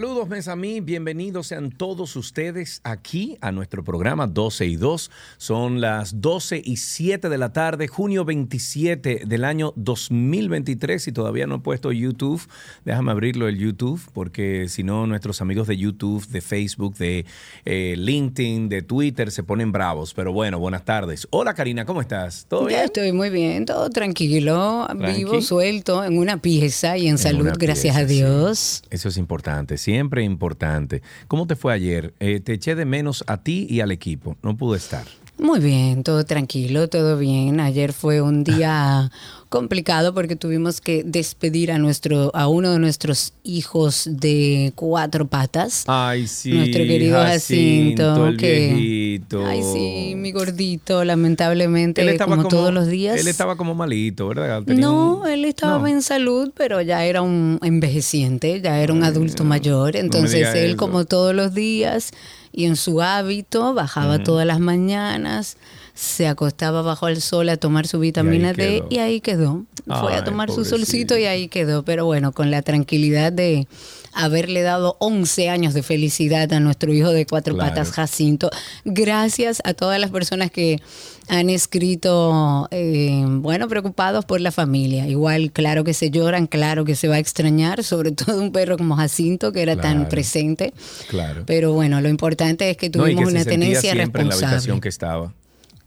Saludos, mes a mí, bienvenidos sean todos ustedes aquí a nuestro programa 12 y 2. Son las 12 y 7 de la tarde, junio 27 del año 2023 y todavía no he puesto YouTube. Déjame abrirlo el YouTube porque si no nuestros amigos de YouTube, de Facebook, de eh, LinkedIn, de Twitter se ponen bravos. Pero bueno, buenas tardes. Hola Karina, ¿cómo estás? ¿Todo Ya bien? estoy muy bien, todo tranquilo, vivo, suelto, en una pieza y en, En salud, gracias a sí. Dios. Eso es importante, siempre importante. ¿Cómo te fue ayer? Eh, te eché de menos a ti y al equipo. No pude estar. Muy bien, todo tranquilo, todo bien. Ayer fue un día complicado porque tuvimos que despedir a nuestro, a uno de nuestros hijos de cuatro patas. Ay, sí. nuestro querido Jacinto, el que- viejito. Ay, sí, mi gordito, lamentablemente, Él estaba como, todos los días. Él estaba como malito, ¿verdad? Tenía No, él estaba No. en salud, pero ya era un envejeciente, ya era un adulto mayor. Entonces él, eso. como todos los días, y en su hábito, bajaba todas las mañanas, se acostaba bajo el sol a tomar su vitamina D y ahí quedó. Fue Ay, a tomar su solcito y ahí quedó. Pero bueno, con la tranquilidad de haberle dado 11 años de felicidad a nuestro hijo de cuatro Claro. patas, Jacinto. Gracias a todas las personas que han escrito, eh, bueno, preocupados por la familia. Igual, claro que se lloran, claro que se va a extrañar, sobre todo un perro como Jacinto, que era tan presente. Claro. Pero bueno, lo importante es que No, tuvimos que una tenencia siempre en la habitación responsable. que estaba.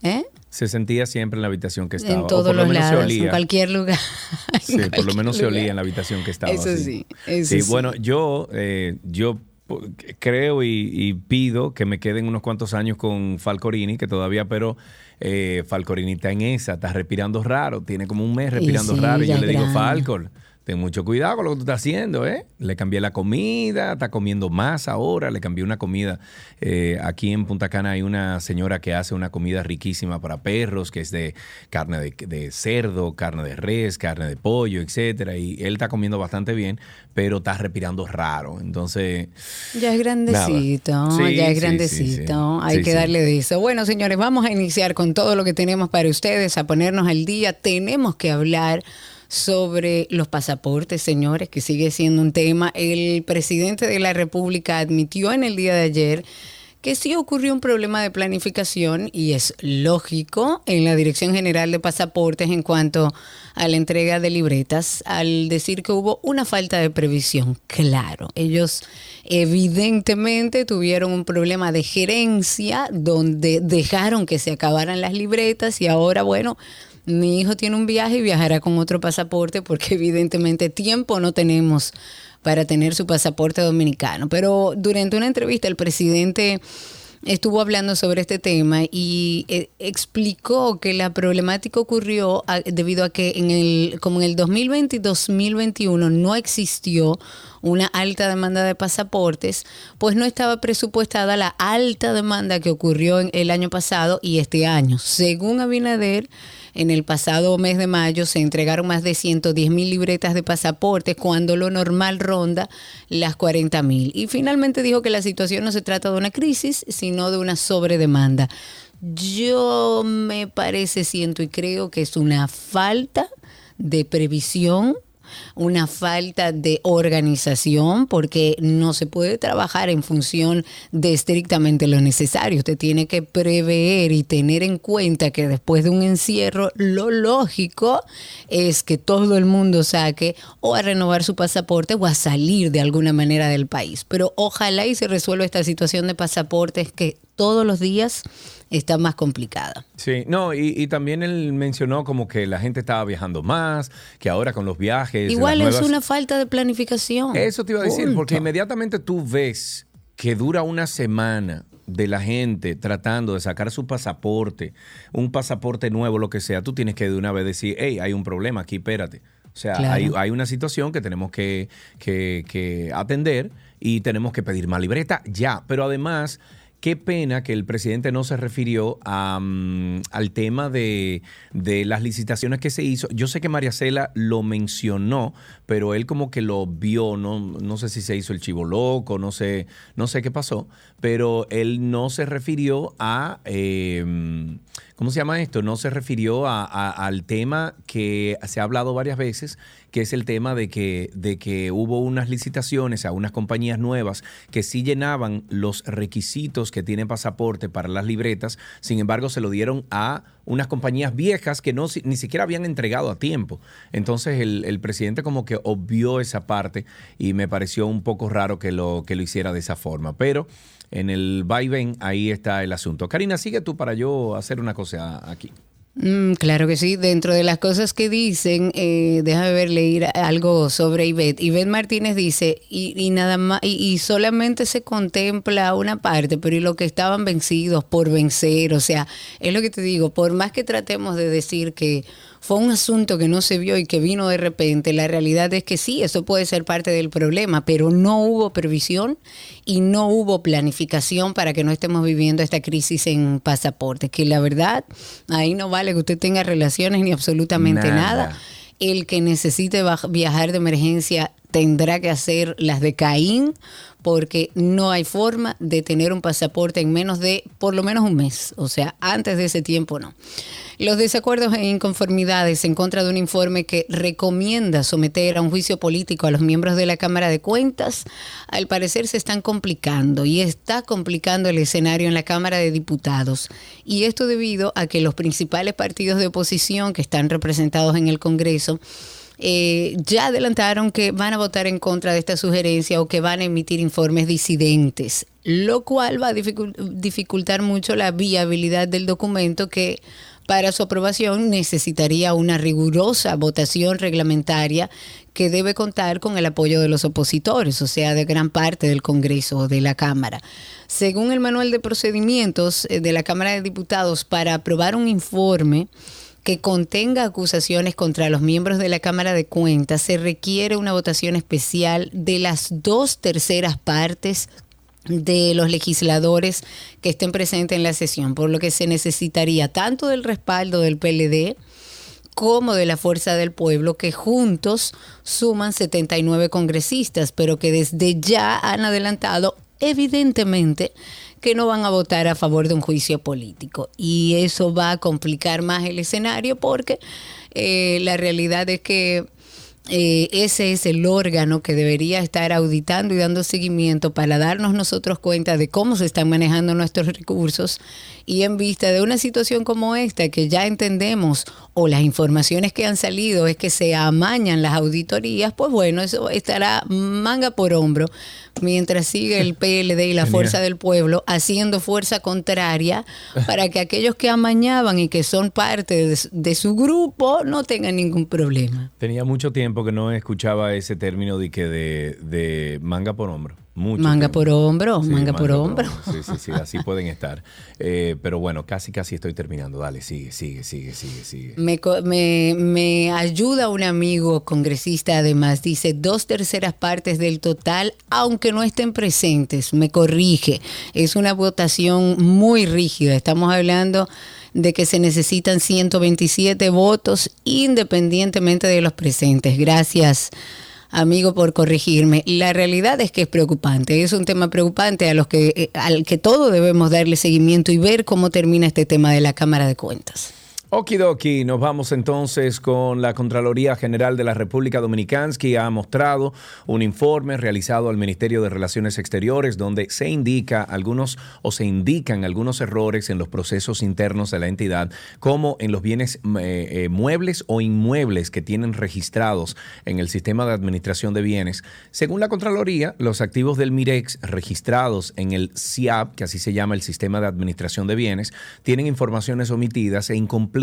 ¿Eh? Se sentía siempre en la habitación que estaba. En o todos por lo los menos se lados, en olía. cualquier lugar. Sí, En por lo cualquier menos se olía lugar. en la habitación que estaba. Eso sí, eso sí. sí. bueno, yo, eh, yo creo y, y pido que me queden unos cuantos años con Falcorini, que todavía, pero eh, Falcorini está en esa, está respirando raro, tiene como un mes respirando sí, raro. Y yo le digo. Falcor, ten mucho cuidado con lo que tú estás haciendo, ¿eh? Le cambié la comida, está comiendo más ahora, le cambié una comida. Eh, aquí en Punta Cana hay una señora que hace una comida riquísima para perros, que es de carne de, de cerdo, carne de res, carne de pollo, etcétera. Y él está comiendo bastante bien, pero está respirando raro. Entonces, Ya es grandecito. Sí, ya es sí, grandecito. sí. Hay que darle de eso. Bueno, señores, vamos a iniciar con todo lo que tenemos para ustedes, a ponernos al día. Tenemos que hablar sobre los pasaportes, señores, que sigue siendo un tema. El presidente de la República admitió en el día de ayer que sí ocurrió un problema de planificación y es lógico en la Dirección General de Pasaportes en cuanto a la entrega de libretas al decir que hubo una falta de previsión. Claro, ellos evidentemente tuvieron un problema de gerencia donde dejaron que se acabaran las libretas y ahora, bueno, mi hijo tiene un viaje y viajará con otro pasaporte porque evidentemente tiempo no tenemos para tener su pasaporte dominicano. Pero durante una entrevista el presidente estuvo hablando sobre este tema y eh, explicó que la problemática ocurrió debido a que en el como en el 2020 y 2021 no existió una alta demanda de pasaportes, pues no estaba presupuestada la alta demanda que ocurrió en el año pasado y este año. Según Abinader, en el pasado mes de mayo se entregaron más de 110 mil libretas de pasaportes cuando lo normal ronda las 40 mil. Y finalmente dijo que la situación no se trata de una crisis, sino de una sobredemanda. Yo me parece, siento y creo que es una falta de previsión una falta de organización porque no se puede trabajar en función de estrictamente lo necesario. Usted tiene que prever y tener en cuenta que después de un encierro lo lógico es que todo el mundo saque o a renovar su pasaporte o a salir de alguna manera del país. Pero ojalá y se resuelva esta situación de pasaportes que todos los días está más complicada. Sí, no, y, y también él mencionó como que la gente estaba viajando más, que ahora con los viajes. Igual es nuevas- una falta de planificación. Eso te iba a decir, Punto. porque inmediatamente tú ves que dura una semana de la gente tratando de sacar su pasaporte, un pasaporte nuevo, lo que sea, tú tienes que de una vez decir, hey, hay un problema aquí, espérate. O sea, Claro. hay, hay una situación que tenemos que, que- que atender y tenemos que pedir más libreta ya. Pero además, qué pena que el presidente no se refirió al tema de, las licitaciones que se hizo. Yo sé que María Cela lo mencionó, pero él como que lo vio, no, no sé si se hizo el chivo loco, no sé, no sé qué pasó, pero él no se refirió a... Eh, ¿cómo se llama esto? No se refirió al tema que se ha hablado varias veces, que es el tema de que, de que hubo unas licitaciones a unas compañías nuevas que sí llenaban los requisitos que tienen pasaporte para las libretas, sin embargo se lo dieron a unas compañías viejas que no, ni siquiera habían entregado a tiempo. Entonces el, el, presidente como que obvió esa parte y me pareció un poco raro que lo, que lo hiciera de esa forma. Pero en el vaivén, ahí está el asunto. Karina, sigue tú para yo hacer una cosa aquí. Mm, claro que sí. Dentro de las cosas que dicen, eh, déjame ver leer algo sobre Ivette. Ivette Martínez dice, y, nada más, y, solamente se contempla una parte, pero y lo que estaban vencidos por vencer, o sea, es lo que te digo, por más que tratemos de decir que fue un asunto que no se vio y que vino de repente. La realidad es que sí, eso puede ser parte del problema, pero no hubo previsión y no hubo planificación para que no estemos viviendo esta crisis en pasaportes, que la verdad, ahí no vale que usted tenga relaciones ni absolutamente nada. El que necesite viajar de emergencia tendrá que hacer las de Caín porque no hay forma de tener un pasaporte en menos de por lo menos un mes. O sea, antes de ese tiempo no. Los desacuerdos e inconformidades en contra de un informe que recomienda someter a un juicio político a los miembros de la Cámara de Cuentas, al parecer se están complicando y está complicando el escenario en la Cámara de Diputados. Y esto debido a que los principales partidos de oposición que están representados en el Congreso eh, ya adelantaron que van a votar en contra de esta sugerencia o que van a emitir informes disidentes, lo cual va a dificultar mucho la viabilidad del documento que para su aprobación necesitaría una rigurosa votación reglamentaria que debe contar con el apoyo de los opositores, o sea, de gran parte del Congreso o de la Cámara. Según el manual de procedimientos eh, de la Cámara de Diputados, para aprobar un informe, que contenga acusaciones contra los miembros de la Cámara de Cuentas, se requiere una votación especial de las dos terceras partes de los legisladores que estén presentes en la sesión, por lo que se necesitaría tanto del respaldo del PLD como de la Fuerza del Pueblo, que juntos suman 79 congresistas, pero que desde ya han adelantado evidentemente que no van a votar a favor de un juicio político. Y eso va a complicar más el escenario porque eh, la realidad es que eh, ese es el órgano que debería estar auditando y dando seguimiento para darnos nosotros cuenta de cómo se están manejando nuestros recursos y en vista de una situación como esta que ya entendemos o las informaciones que han salido es que se amañan las auditorías, pues bueno, eso estará manga por hombro mientras sigue el PLD y la Fuerza del Pueblo haciendo fuerza contraria para que aquellos que amañaban y que son parte de, su grupo no tengan ningún problema. Tenía mucho tiempo que no escuchaba ese término de que de manga por hombro manga por hombro, manga, por, hombro. Sí, sí, sí, así pueden estar. Eh, pero bueno, casi, casi estoy terminando. Dale, sigue, sigue, sigue, sigue, sigue. Me, me, me ayuda un amigo congresista, además, dice dos terceras partes del total, aunque no estén presentes, me corrige. Es una votación muy rígida. Estamos hablando de que se necesitan 127 votos independientemente de los presentes. Gracias amigo, por corregirme. La realidad es que es preocupante, es un tema preocupante a los que, eh, al que todos debemos darle seguimiento y ver cómo termina este tema de la Cámara de Cuentas. Okidoki, nos vamos entonces con la Contraloría General de la República Dominicana, que ha mostrado un informe realizado al Ministerio de Relaciones Exteriores donde se indica algunos o se indican algunos errores en los procesos internos de la entidad, como en los bienes eh, eh, muebles o inmuebles que tienen registrados en el sistema de administración de bienes. Según la Contraloría, los activos del MIREX registrados en el CIAP, que así se llama el sistema de administración de bienes, tienen informaciones omitidas e incompletas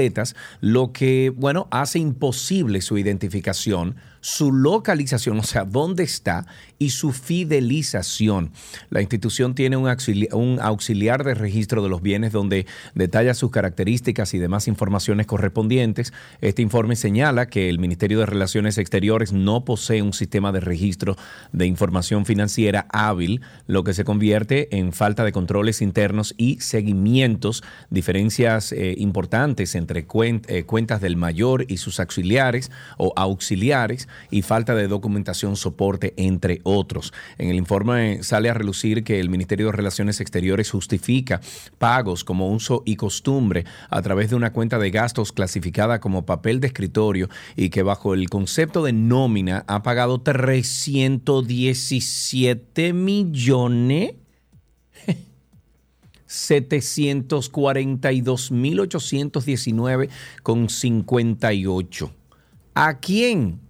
lo que, bueno, hace imposible su identificación su localización, o sea, dónde está, y su fidelización. La institución tiene un auxiliar, de registro de los bienes donde detalla sus características y demás informaciones correspondientes. Este informe señala que el Ministerio de Relaciones Exteriores no posee un sistema de registro de información financiera hábil, lo que se convierte en falta de controles internos y seguimientos, diferencias eh, importantes entre eh, cuentas del mayor y sus auxiliares o auxiliares y falta de documentación soporte entre otros. En el informe sale a relucir que el Ministerio de Relaciones Exteriores justifica pagos como uso y costumbre a través de una cuenta de gastos clasificada como papel de escritorio y que bajo el concepto de nómina ha pagado 317 millones 742.819 con 58. ¿A quién?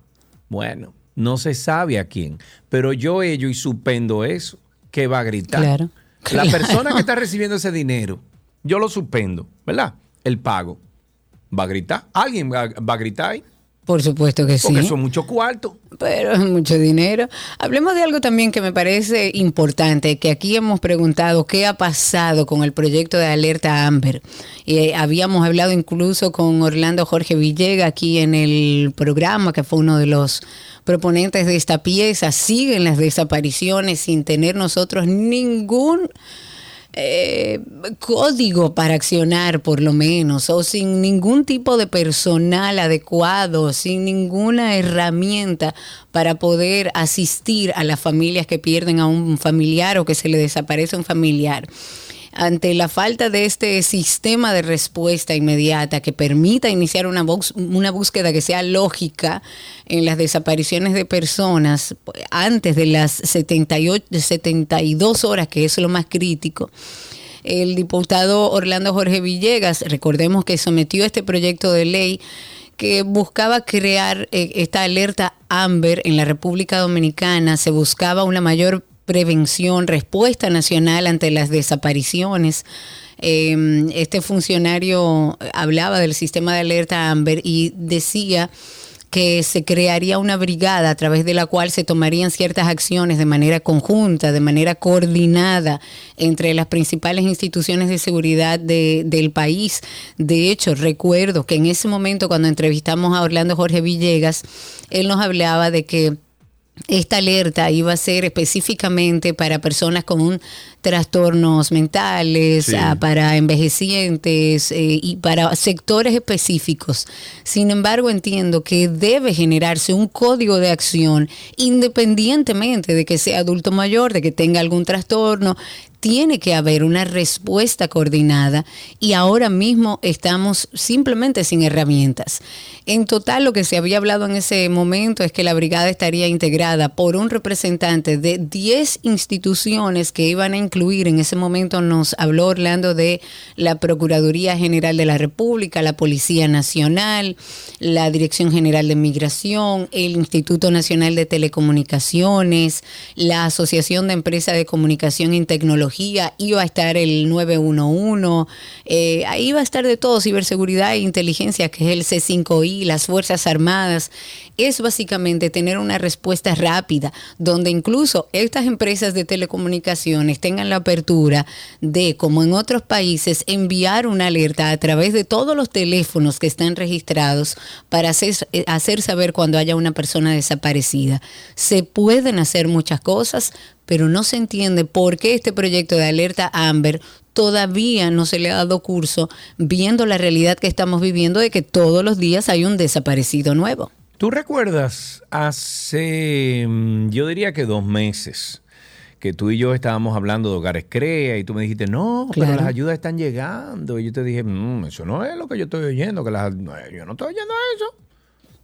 Bueno, no se sabe a quién, pero yo ello y suspendo eso, que va a gritar. Claro. La persona que está recibiendo ese dinero, yo lo suspendo, ¿verdad? El pago. ¿Va a gritar? ¿Alguien va, va a gritar ahí? Por supuesto que sí. Porque eso es mucho cuarto. Pero es mucho dinero. Hablemos de algo también que me parece importante, que aquí hemos preguntado qué ha pasado con el proyecto de alerta Amber. Y eh, habíamos hablado incluso con Orlando Jorge Villega aquí en el programa, que fue uno de los proponentes de esta pieza. Siguen las desapariciones sin tener nosotros ningún eh, código para accionar, por lo menos, o sin ningún tipo de personal adecuado, sin ninguna herramienta para poder asistir a las familias que pierden a un familiar o que se le desaparece un familiar ante la falta de este sistema de respuesta inmediata que permita iniciar una, una búsqueda que sea lógica en las desapariciones de personas antes de las 78, 72 horas, que es lo más crítico, el diputado Orlando Jorge Villegas, recordemos que sometió este proyecto de ley que buscaba crear eh, esta alerta AMBER en la República Dominicana, se buscaba una mayor prevención, respuesta nacional ante las desapariciones. Em, este funcionario hablaba del sistema de alerta AMBER y decía que se crearía una brigada a través de la cual se tomarían ciertas acciones de manera conjunta, de manera coordinada entre las principales instituciones de seguridad del país. De hecho, recuerdo que en ese momento cuando entrevistamos a Orlando Jorge Villegas, él nos hablaba de que esta alerta iba a ser específicamente para personas con trastornos mentales, ah, para envejecientes eh, y para sectores específicos. Sin embargo, entiendo que debe generarse un código de acción independientemente de que sea adulto mayor, de que tenga algún trastorno, tiene que haber una respuesta coordinada y ahora mismo estamos simplemente sin herramientas. En total, lo que se había hablado en ese momento es que la brigada estaría integrada por un representante de 10 instituciones que iban a incluir, en ese momento nos habló Orlando de la Procuraduría General de la República, la Policía Nacional, la Dirección General de Migración, el Instituto Nacional de Telecomunicaciones, la Asociación de Empresas de Comunicación y Tecnología, iba a estar el 911, eh, ahí va a estar de todo, ciberseguridad e inteligencia, que es el C5I las Fuerzas Armadas, es básicamente tener una respuesta rápida, donde incluso estas empresas de telecomunicaciones tengan la apertura de, como en otros países, enviar una alerta a través de todos los teléfonos que están registrados para hacer, hacer saber cuando haya una persona desaparecida. Se pueden hacer muchas cosas, pero no se entiende por qué este proyecto de alerta Amber todavía no se le ha dado curso viendo la realidad que estamos viviendo de que todos los días hay un desaparecido nuevo. ¿Tú recuerdas hace, mm, yo diría que dos meses, que tú y yo estábamos hablando de hogares CREA y tú me dijiste, no, pero las ayudas están llegando. Y yo te dije, mm, eso no es lo que yo estoy oyendo, que las, yo no estoy oyendo eso.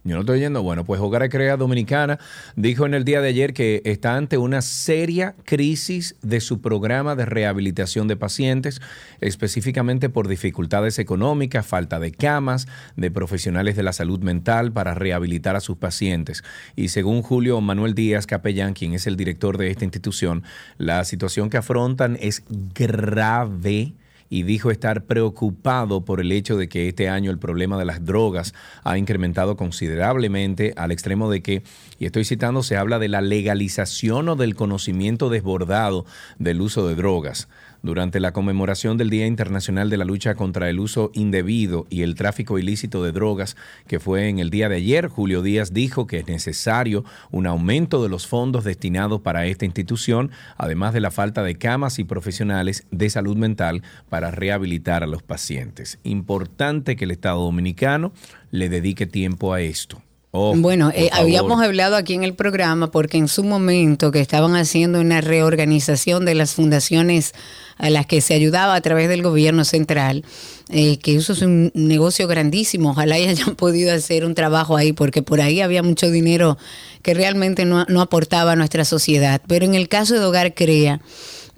Yo no estoy yendo. Bueno, pues Hogar Crea Dominicana dijo en el día de ayer que está ante una seria crisis de su programa de rehabilitación de pacientes, específicamente por dificultades económicas, falta de camas, de profesionales de la salud mental para rehabilitar a sus pacientes. Y según Julio Manuel Díaz Capellán, quien es el director de esta institución, la situación que afrontan es grave y dijo estar preocupado por el hecho de que este año el problema de las drogas ha incrementado considerablemente al extremo de que, y estoy citando, se habla de la legalización o del conocimiento desbordado del uso de drogas durante la conmemoración del Día Internacional de la Lucha contra el Uso Indebido y el Tráfico Ilícito de Drogas, que fue en el día de ayer, Julio Díaz dijo que es necesario un aumento de los fondos destinados para esta institución, además de la falta de camas y profesionales de salud mental para rehabilitar a los pacientes. Importante que el Estado Dominicano le dedique tiempo a esto. Oh, bueno, eh, habíamos hablado aquí en el programa porque en su momento que estaban haciendo una reorganización de las fundaciones a las que se ayudaba a través del gobierno central, eh, que eso es un negocio grandísimo, ojalá hayan podido hacer un trabajo ahí porque por ahí había mucho dinero que realmente no, no aportaba a nuestra sociedad. Pero en el caso de Hogar Crea,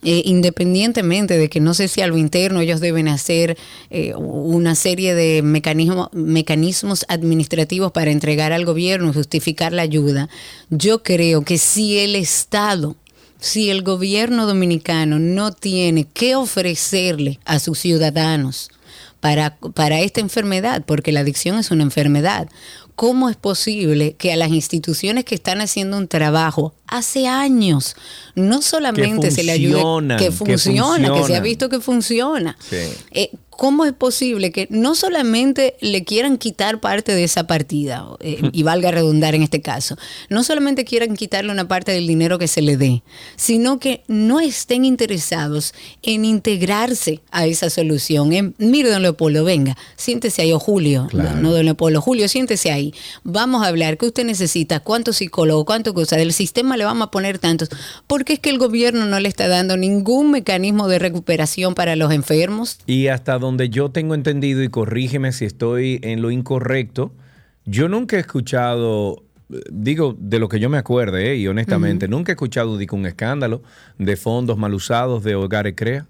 eh, independientemente de que no sé si a lo interno ellos deben hacer eh, una serie de mecanismos, mecanismos administrativos para entregar al gobierno y justificar la ayuda, yo creo que si el Estado si el gobierno dominicano no tiene que ofrecerle a sus ciudadanos para, para, esta enfermedad, porque la adicción es una enfermedad, ¿cómo es posible que a las instituciones que están haciendo un trabajo hace años no solamente se le ayude que funciona, que, se ha visto que funciona? Eh, ¿cómo es posible que no solamente le quieran quitar parte de esa partida, eh, y valga redundar en este caso, no solamente quieran quitarle una parte del dinero que se le dé, sino que no estén interesados en integrarse a esa solución? En, mire, don Leopoldo, venga, siéntese ahí, o Julio, no, don Leopoldo, Julio, siéntese ahí, vamos a hablar, ¿qué usted necesita? ¿Cuántos psicólogos? ¿Cuánto cosa? Del sistema le vamos a poner tantos, porque es que el gobierno no le está dando ningún mecanismo de recuperación para los enfermos. Y hasta donde yo tengo entendido, y corrígeme si estoy en lo incorrecto, yo nunca he escuchado, digo, de lo que yo me acuerde, eh, y honestamente, nunca he escuchado de un escándalo de fondos mal usados de Hogares Crea.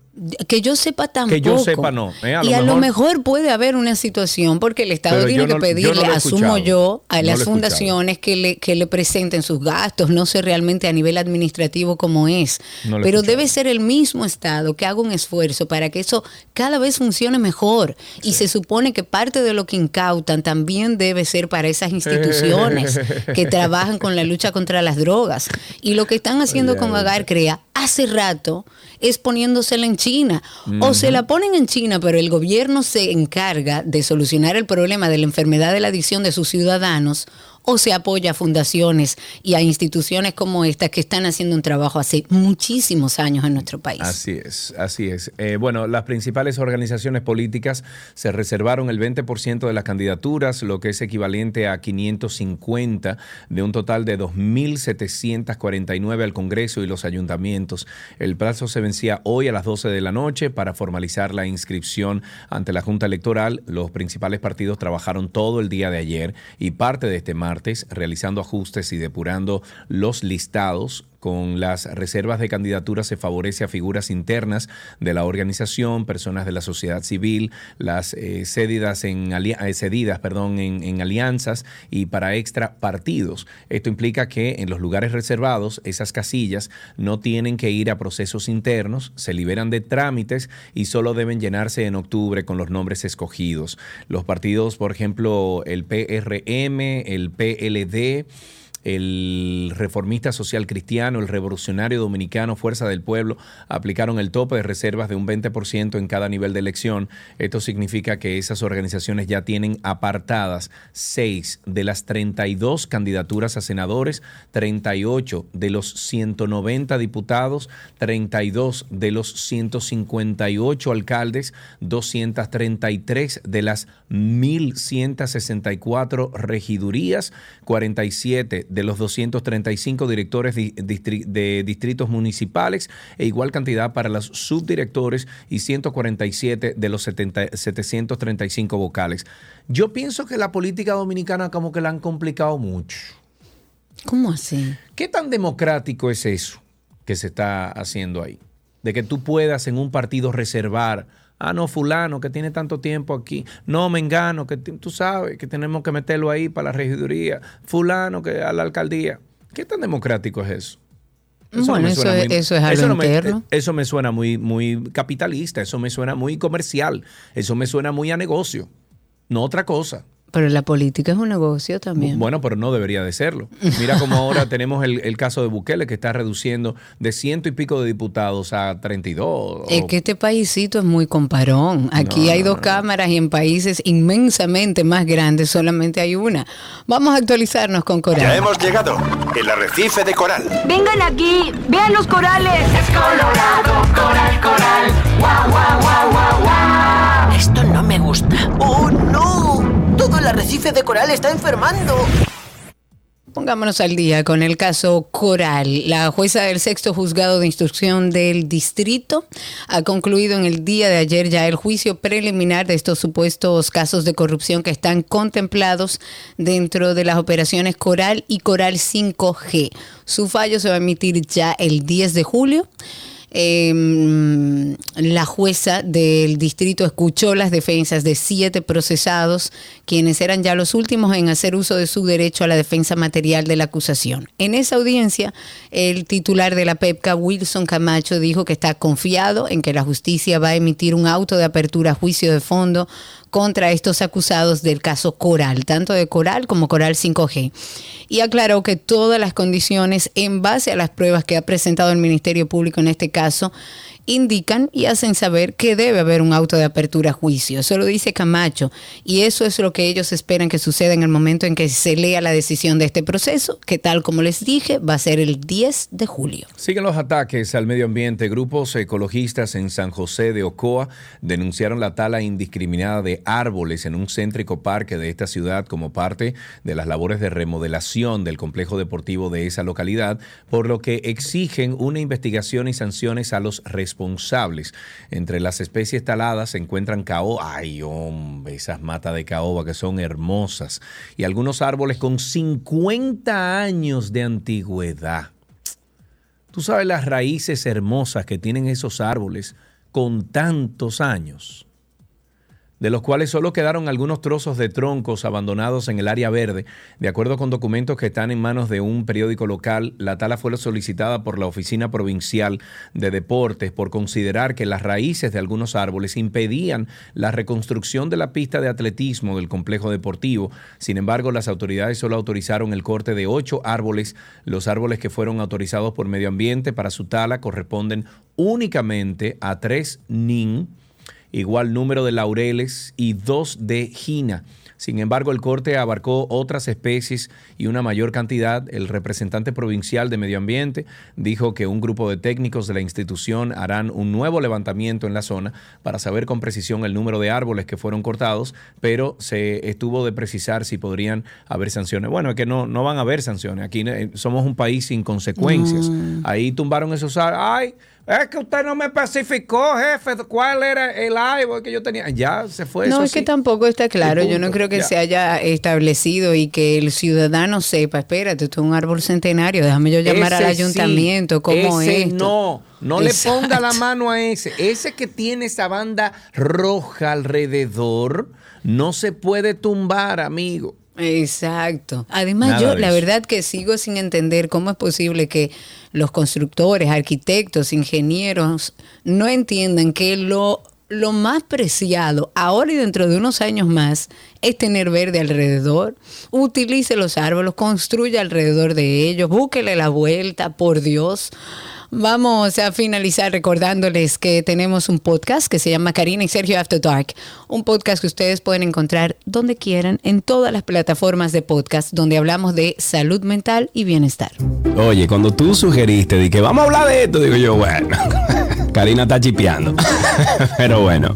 Que yo sepa tampoco. Que yo sepa no. Eh, y a lo mejor puede haber una situación porque el Estado tiene que pedirle, asumo yo, a las fundaciones que le, que le presenten sus gastos. No sé realmente a nivel administrativo cómo es. pero debe ser el mismo Estado que haga un esfuerzo para que eso cada vez funcione mejor. Y se supone que parte de lo que incautan también debe ser para esas instituciones que trabajan con la lucha contra las drogas. Y lo que están haciendo con Agar Crea hace rato es poniéndosela en China. O se la ponen en China, pero el gobierno se encarga de solucionar el problema de la enfermedad de la adicción de sus ciudadanos, o se apoya a fundaciones y a instituciones como esta que están haciendo un trabajo hace muchísimos años en nuestro país. Así es, así es. Eh, bueno, las principales organizaciones políticas se reservaron el 20% de las candidaturas, lo que es equivalente a 550 de un total de 2.749 al Congreso y los ayuntamientos. El plazo se vencía hoy a las 12 de la noche para formalizar la inscripción ante la Junta Electoral. Los principales partidos trabajaron todo el día de ayer y parte de este martes realizando ajustes y depurando los listados con las reservas de candidaturas se favorece a figuras internas de la organización, personas de la sociedad civil, las eh, cedidas en eh, cedidas perdón, en, alianzas y para extra partidos. Esto implica que en los lugares reservados esas casillas no tienen que ir a procesos internos, se liberan de trámites y solo deben llenarse en octubre con los nombres escogidos. Los partidos, por ejemplo, el PRM, el PLD, el reformista social cristiano, el revolucionario dominicano, Fuerza del Pueblo, aplicaron el tope de reservas de un 20% en cada nivel de elección. Esto significa que esas organizaciones ya tienen apartadas 6 de las 32 candidaturas a senadores, 38 de los 190 diputados, 32 de los 158 alcaldes, 233 de las 1.164 regidurías, 47 de los 235 directores de distritos municipales e igual cantidad para los subdirectores y 147 de los 735 vocales. Yo pienso que la política dominicana como que la han complicado mucho. ¿Cómo así? ¿Qué tan democrático es eso que se está haciendo ahí? De que tú puedas en un partido reservar Ah, no, fulano que tiene tanto tiempo aquí. No, mengano, que tú sabes que tenemos que meterlo ahí para la regiduría. Fulano que a la alcaldía. ¿Qué tan democrático es eso? bueno, eso, es, algo interno. eso me suena muy, muy capitalista, eso me suena muy comercial, eso me suena muy a negocio, no otra cosa. Pero la política es un negocio también. Bueno, pero no debería de serlo. Mira cómo ahora tenemos el, caso de Bukele que está reduciendo de ciento y pico de diputados a 32. Es que este paísito es muy comparón. Aquí hay dos cámaras y en países inmensamente más grandes solamente hay una. Vamos a actualizarnos con Coral. Ya hemos llegado. El arrecife de Coral. Vengan aquí, vean los corales. Es colorado, coral, coral. Guau, guau, guau, guau, guau. Esto no me gusta. ¡Oh, no! Todo el arrecife de coral está enfermando. Pongámonos al día con el caso Coral. La jueza del sexto juzgado de instrucción del distrito ha concluido en el día de ayer ya el juicio preliminar de estos supuestos casos de corrupción que están contemplados dentro de las operaciones Coral y Coral 5G. Su fallo se va a emitir ya el 10 de julio. Eh, la jueza del distrito escuchó las defensas de siete procesados, quienes eran ya los últimos en hacer uso de su derecho a la defensa material de la acusación. En esa audiencia, el titular de la PEPCA, Wilson Camacho, dijo que está confiado en que la justicia va a emitir un auto de apertura a juicio de fondo contra estos acusados del caso Coral, tanto de Coral como Coral 5G. Y aclaró que todas las condiciones en base a las pruebas que ha presentado el Ministerio Público en este caso indican y hacen saber que debe haber un auto de apertura a juicio. Eso lo dice Camacho y eso es lo que ellos esperan que suceda en el momento en que se lea la decisión de este proceso, que tal como les dije va a ser el 10 de julio. Siguen los ataques al medio ambiente. Grupos ecologistas en San José de Ocoa denunciaron la tala indiscriminada de árboles en un céntrico parque de esta ciudad como parte de las labores de remodelación del complejo deportivo de esa localidad, por lo que exigen una investigación y sanciones a los responsables responsables. Entre las especies taladas se encuentran caoba. Ay, hombre, esas matas de caoba que son hermosas. Y algunos árboles con 50 años de antigüedad. Tú sabes las raíces hermosas que tienen esos árboles con tantos años de los cuales solo quedaron algunos trozos de troncos abandonados en el área verde. De acuerdo con documentos que están en manos de un periódico local, la tala fue solicitada por la Oficina Provincial de Deportes por considerar que las raíces de algunos árboles impedían la reconstrucción de la pista de atletismo del complejo deportivo. Sin embargo, las autoridades solo autorizaron el corte de ocho árboles. Los árboles que fueron autorizados por medio ambiente para su tala corresponden únicamente a tres NIN igual número de laureles y dos de gina. Sin embargo, el corte abarcó otras especies y una mayor cantidad. El representante provincial de Medio Ambiente dijo que un grupo de técnicos de la institución harán un nuevo levantamiento en la zona para saber con precisión el número de árboles que fueron cortados, pero se estuvo de precisar si podrían haber sanciones. Bueno, es que no, no van a haber sanciones. Aquí eh, somos un país sin consecuencias. Mm. Ahí tumbaron esos árboles. ¡Ay! Es que usted no me especificó, jefe, cuál era el árbol que yo tenía. Ya se fue. No, es que tampoco está claro. Yo no creo que se haya establecido y que el ciudadano sepa, espérate, esto es un árbol centenario, déjame yo llamar al ayuntamiento, ¿cómo ese No, no le ponga la mano a ese. Ese que tiene esa banda roja alrededor, no se puede tumbar, amigo. Exacto. Además, yo la verdad que sigo sin entender cómo es posible que los constructores, arquitectos, ingenieros no entiendan que lo, lo más preciado ahora y dentro de unos años más es tener verde alrededor. Utilice los árboles, construya alrededor de ellos, búsquele la vuelta, por Dios. Vamos a finalizar recordándoles que tenemos un podcast que se llama Karina y Sergio After Dark. Un podcast que ustedes pueden encontrar donde quieran, en todas las plataformas de podcast, donde hablamos de salud mental y bienestar. Oye, cuando tú sugeriste de que vamos a hablar de esto, digo yo, bueno. Karina está chipeando. Pero bueno.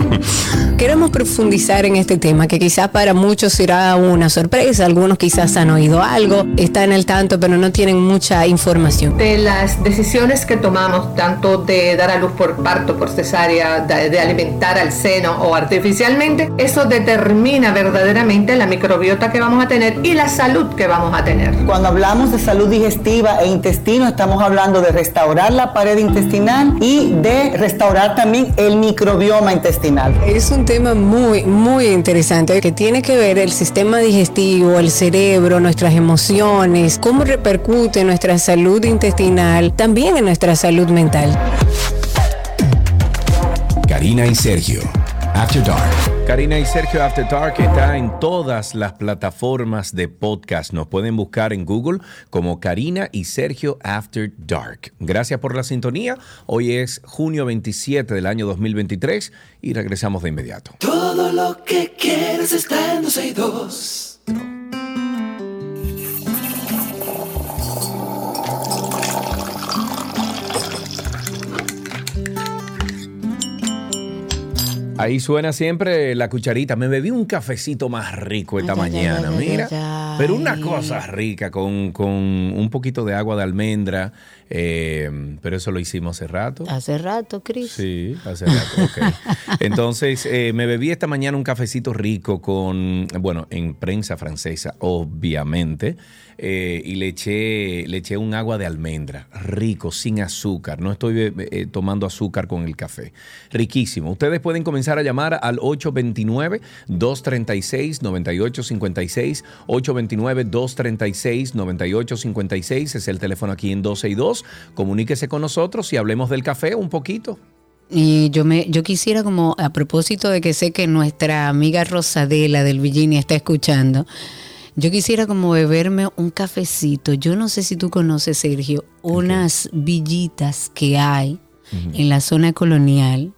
Queremos profundizar en este tema que quizás para muchos será una sorpresa. Algunos quizás han oído algo, están el tanto, pero no tienen mucha información. De las decisiones que tomamos, tanto de dar a luz por parto, por cesárea, de, alimentar al seno o artificialmente, eso determina verdaderamente la microbiota que vamos a tener y la salud que vamos a tener. Cuando hablamos de salud digestiva e intestino, estamos hablando de restaurar la pared intestinal y de restaurar también el microbioma intestinal. Es un tema muy, muy interesante que tiene que ver el sistema digestivo, el cerebro, nuestras emociones, cómo repercute nuestra salud intestinal, también en nuestra salud mental. Karina y Sergio, After Dark. Karina y Sergio After Dark está en todas las plataformas de podcast. Nos pueden buscar en Google como Karina y Sergio After Dark. Gracias por la sintonía. Hoy es junio 27 del año 2023 y regresamos de inmediato. Todo lo que quieres está en 12 y 2. Ahí suena siempre la cucharita. Me bebí un cafecito más rico esta Ay, mañana, ay, ay, mira. Pero una cosa rica con, con un poquito de agua de almendra. eh, pero eso lo hicimos hace rato. Hace rato, Cris. Sí, hace rato, ok. Entonces, eh, me bebí esta mañana un cafecito rico con, bueno, en prensa francesa, obviamente, eh, y le eché, le eché un agua de almendra, rico, sin azúcar. No estoy eh, eh, tomando azúcar con el café. Riquísimo. Ustedes pueden comenzar a llamar al 829-236-9856. 829-236-9856 es el teléfono aquí en 12 y 2. Comuníquese con nosotros y hablemos del café un poquito. Y yo me, yo quisiera como, a propósito de que sé que nuestra amiga Rosadela del Virginia está escuchando, yo quisiera como beberme un cafecito. Yo no sé si tú conoces, Sergio, unas villitas que hay en la zona colonial.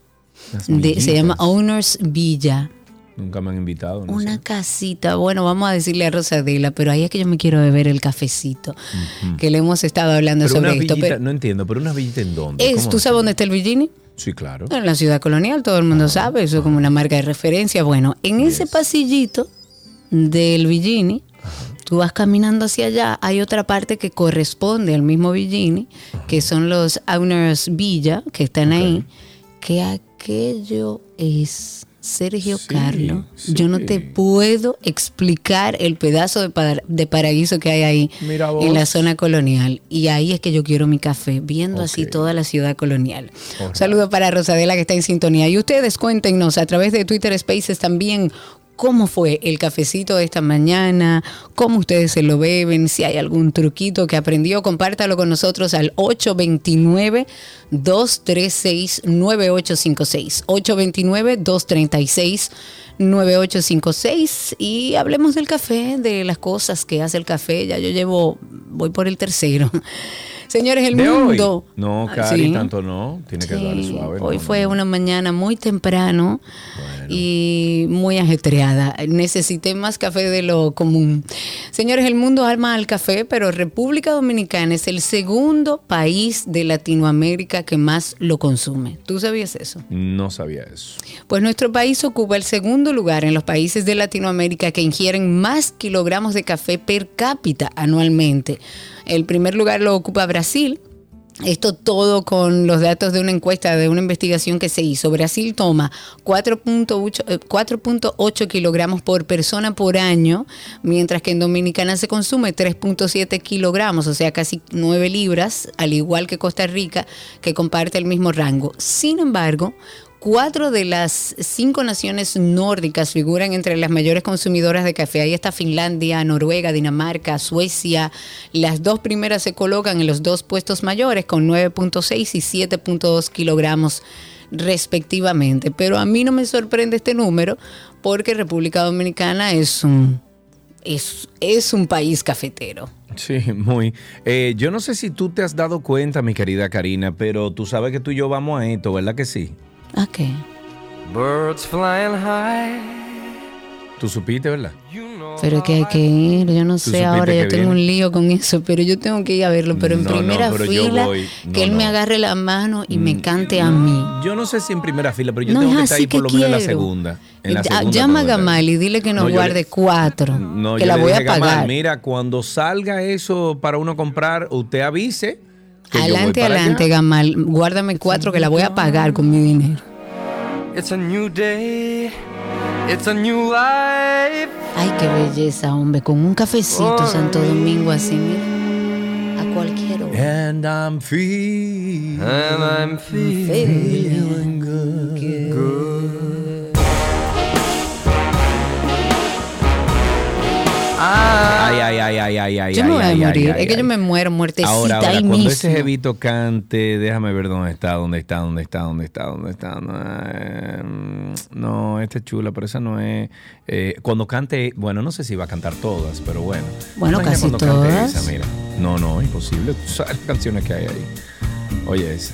De- se llama Owners Villa. Nunca me han invitado. no Una sé. casita, bueno, vamos a decirle a Rosadela, pero ahí es que yo me quiero beber el cafecito, que le hemos estado hablando Pero una sobre esto. villita, pero- no entiendo, pero una villita en dónde? es, ¿Cómo ¿Tú sabes dónde está el Virginia? Sí, claro. En la ciudad colonial, todo el mundo sabe, eso es como una marca de referencia. Bueno, en ese Yes. pasillito del Villini, tú vas caminando hacia allá, hay otra parte que corresponde al mismo Villini, que son los Owners Villa, que están ahí, que aquello es... Sergio Sí, Carlos, yo no te puedo explicar el pedazo de, par- de paraíso que hay ahí en la zona colonial. Y ahí es que yo quiero mi café, viendo así toda la ciudad colonial. Un saludo para Rosadela que está en sintonía. Y ustedes cuéntenos a través de Twitter Spaces también cómo fue el cafecito de esta mañana, cómo ustedes se lo beben, si hay algún truquito que aprendió, compártalo con nosotros al 829-236-9856. 829-236-9856 y hablemos del café, de las cosas que hace el café. Ya yo llevo, voy por el tercero. Señores, el ¿De hoy? mundo. No, Ah, Cari, sí. tanto no. Tiene que darle suave. Hoy no, fue no. una mañana muy temprano y muy ajetreada. Necesité más café de lo común. Señores, el mundo arma al café, pero República Dominicana es el segundo país de Latinoamérica que más lo consume. ¿Tú sabías eso? No sabía eso. Pues nuestro país ocupa el segundo lugar en los países de Latinoamérica que ingieren más kilogramos de café per cápita anualmente. El primer lugar lo ocupa Brasil. Esto todo con los datos de una encuesta, de una investigación que se hizo. Brasil toma 4.8 eh, 4.8 kilogramos por persona por año, mientras que en Dominicana se consume 3.7 kilogramos, o sea, casi 9 libras, al igual que Costa Rica, que comparte el mismo rango. Sin embargo, Cuatro de las cinco naciones nórdicas figuran entre las mayores consumidoras de café. Ahí está Finlandia, Noruega, Dinamarca, Suecia. Las dos primeras se colocan en los dos puestos mayores con 9.6 y 7.2 kilogramos respectivamente. Pero a mí no me sorprende este número porque República Dominicana es un, es, es un país cafetero. Sí, muy. Eh, yo no sé si tú te has dado cuenta, mi querida Karina, pero tú sabes que tú y yo vamos a esto, ¿verdad que sí? ¿A qué? Birds flying high. Tú supiste, ¿verdad? Pero que hay que ir, yo no sé ahora, yo tengo viene? un lío con eso, pero yo tengo que ir a verlo, pero en No, no, primera pero fila. No, que él me no. Mm, agarre la mano y me cante a mí. Yo no sé si en primera fila, pero yo no tengo es que estar ahí por lo menos en la quiero. segunda. En la Ya- segunda Llama a. Gamal y dile que nos guarde le- cuatro, No, que la voy a Gamal, pagar. mira, cuando salga eso para uno comprar, usted avise. Que yo voy adelante, para adelante, allá. Gamal, guárdame cuatro que la voy a pagar con mi dinero. It's a new day. It's a new life. Ay, qué belleza, hombre, con un cafecito Santo Domingo así, mira, a cualquier hora. And I'm feeling, And I'm feeling good. Ay, ay, ay, ay, ay, ay. Yo me ay, voy a ay, morir. ay, es que yo me muero muertecita Ahora, ahora ahí cuando mismo. ese jevito cante, déjame ver dónde está, dónde está, dónde está, dónde está, dónde está. No, eh, No, esta es chula, pero esa no es. eh, cuando cante, bueno, no sé si va a cantar todas, pero bueno. Bueno, Imagina casi todas. esa, mira. No, no, imposible. Tú sabes las canciones que hay ahí. Oye, esa.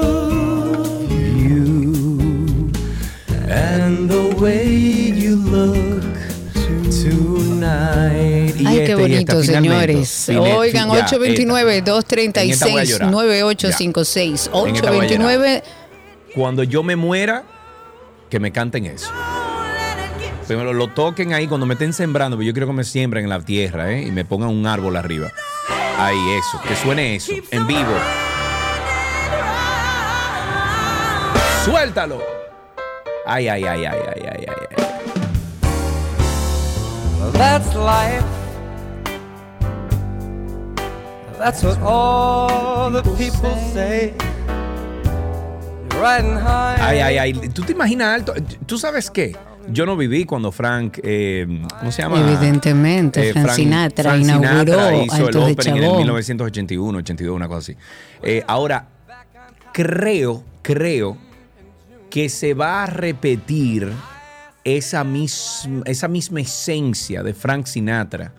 Ay, qué este, bonito, señores. Oigan, ya, esta. En esta voy a llorar. 829-236-9856. En esta voy a llorar. 829. Cuando yo me muera, que me canten eso. Primero lo toquen ahí cuando me estén sembrando, porque yo quiero que me siembren en la tierra, ¿eh? Y me pongan un árbol arriba. Ahí, eso, que suene eso, en vivo. ¡Suéltalo! Ay, ay, ay, ay, ay, ay, ay. ay. That's life. That's what all the people say. You're riding high. Ay, ay, ay. ¿Tú te imaginas alto? ¿Tú sabes qué? Yo no viví cuando Frank, eh, ¿cómo se llama? Evidentemente, Eh, Frank Sinatra inauguró hizo el opening en el Chabón. 1981, 82, una cosa así. Eh, ahora, creo, creo que se va a repetir esa misma, esa misma esencia de Frank Sinatra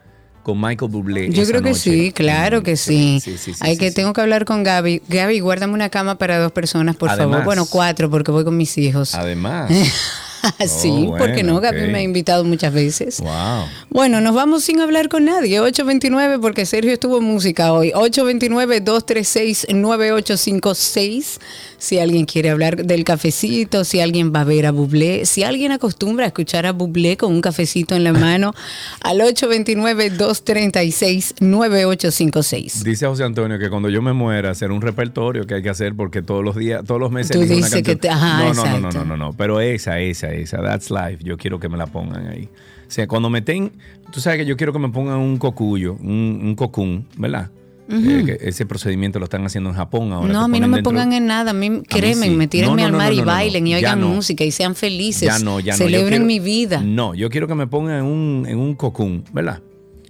con Michael Bublé. Yo creo que noche. sí, claro que sí. sí, sí, sí, Hay que tengo que hablar con Gaby. Gaby, guárdame una cama para dos personas, por Además- favor. Bueno, cuatro, porque voy con mis hijos. Además. sí, Oh, porque no, Gaby me ha invitado muchas veces. Wow. Bueno, nos vamos sin hablar con nadie. 829, porque Sergio estuvo en música hoy. 829-236-9856. Si alguien quiere hablar del cafecito, si alguien va a ver a Bublé, si alguien acostumbra a escuchar a Bublé con un cafecito en la mano, al 829-236-9856. Dice José Antonio que cuando yo me muera hacer un repertorio que hay que hacer porque todos los días, todos los meses Tú dices que te- ajá, no, no, no, no, no, no, no, pero esa, esa, esa, That's Life, yo quiero que me la pongan ahí. O sea, cuando me ten, tú sabes que yo quiero que me pongan un cocuyo, un, un cocún, ¿verdad? Eh, que ese procedimiento lo están haciendo en Japón ahora. No, a mí no me dentro- pongan en nada. A mí, créeme, sí. me No, no, al mar no, y bailen y oigan música y sean felices. Ya no, ya Celebren quiero- mi vida. No, yo quiero que me pongan en un, en un cocún, ¿verdad?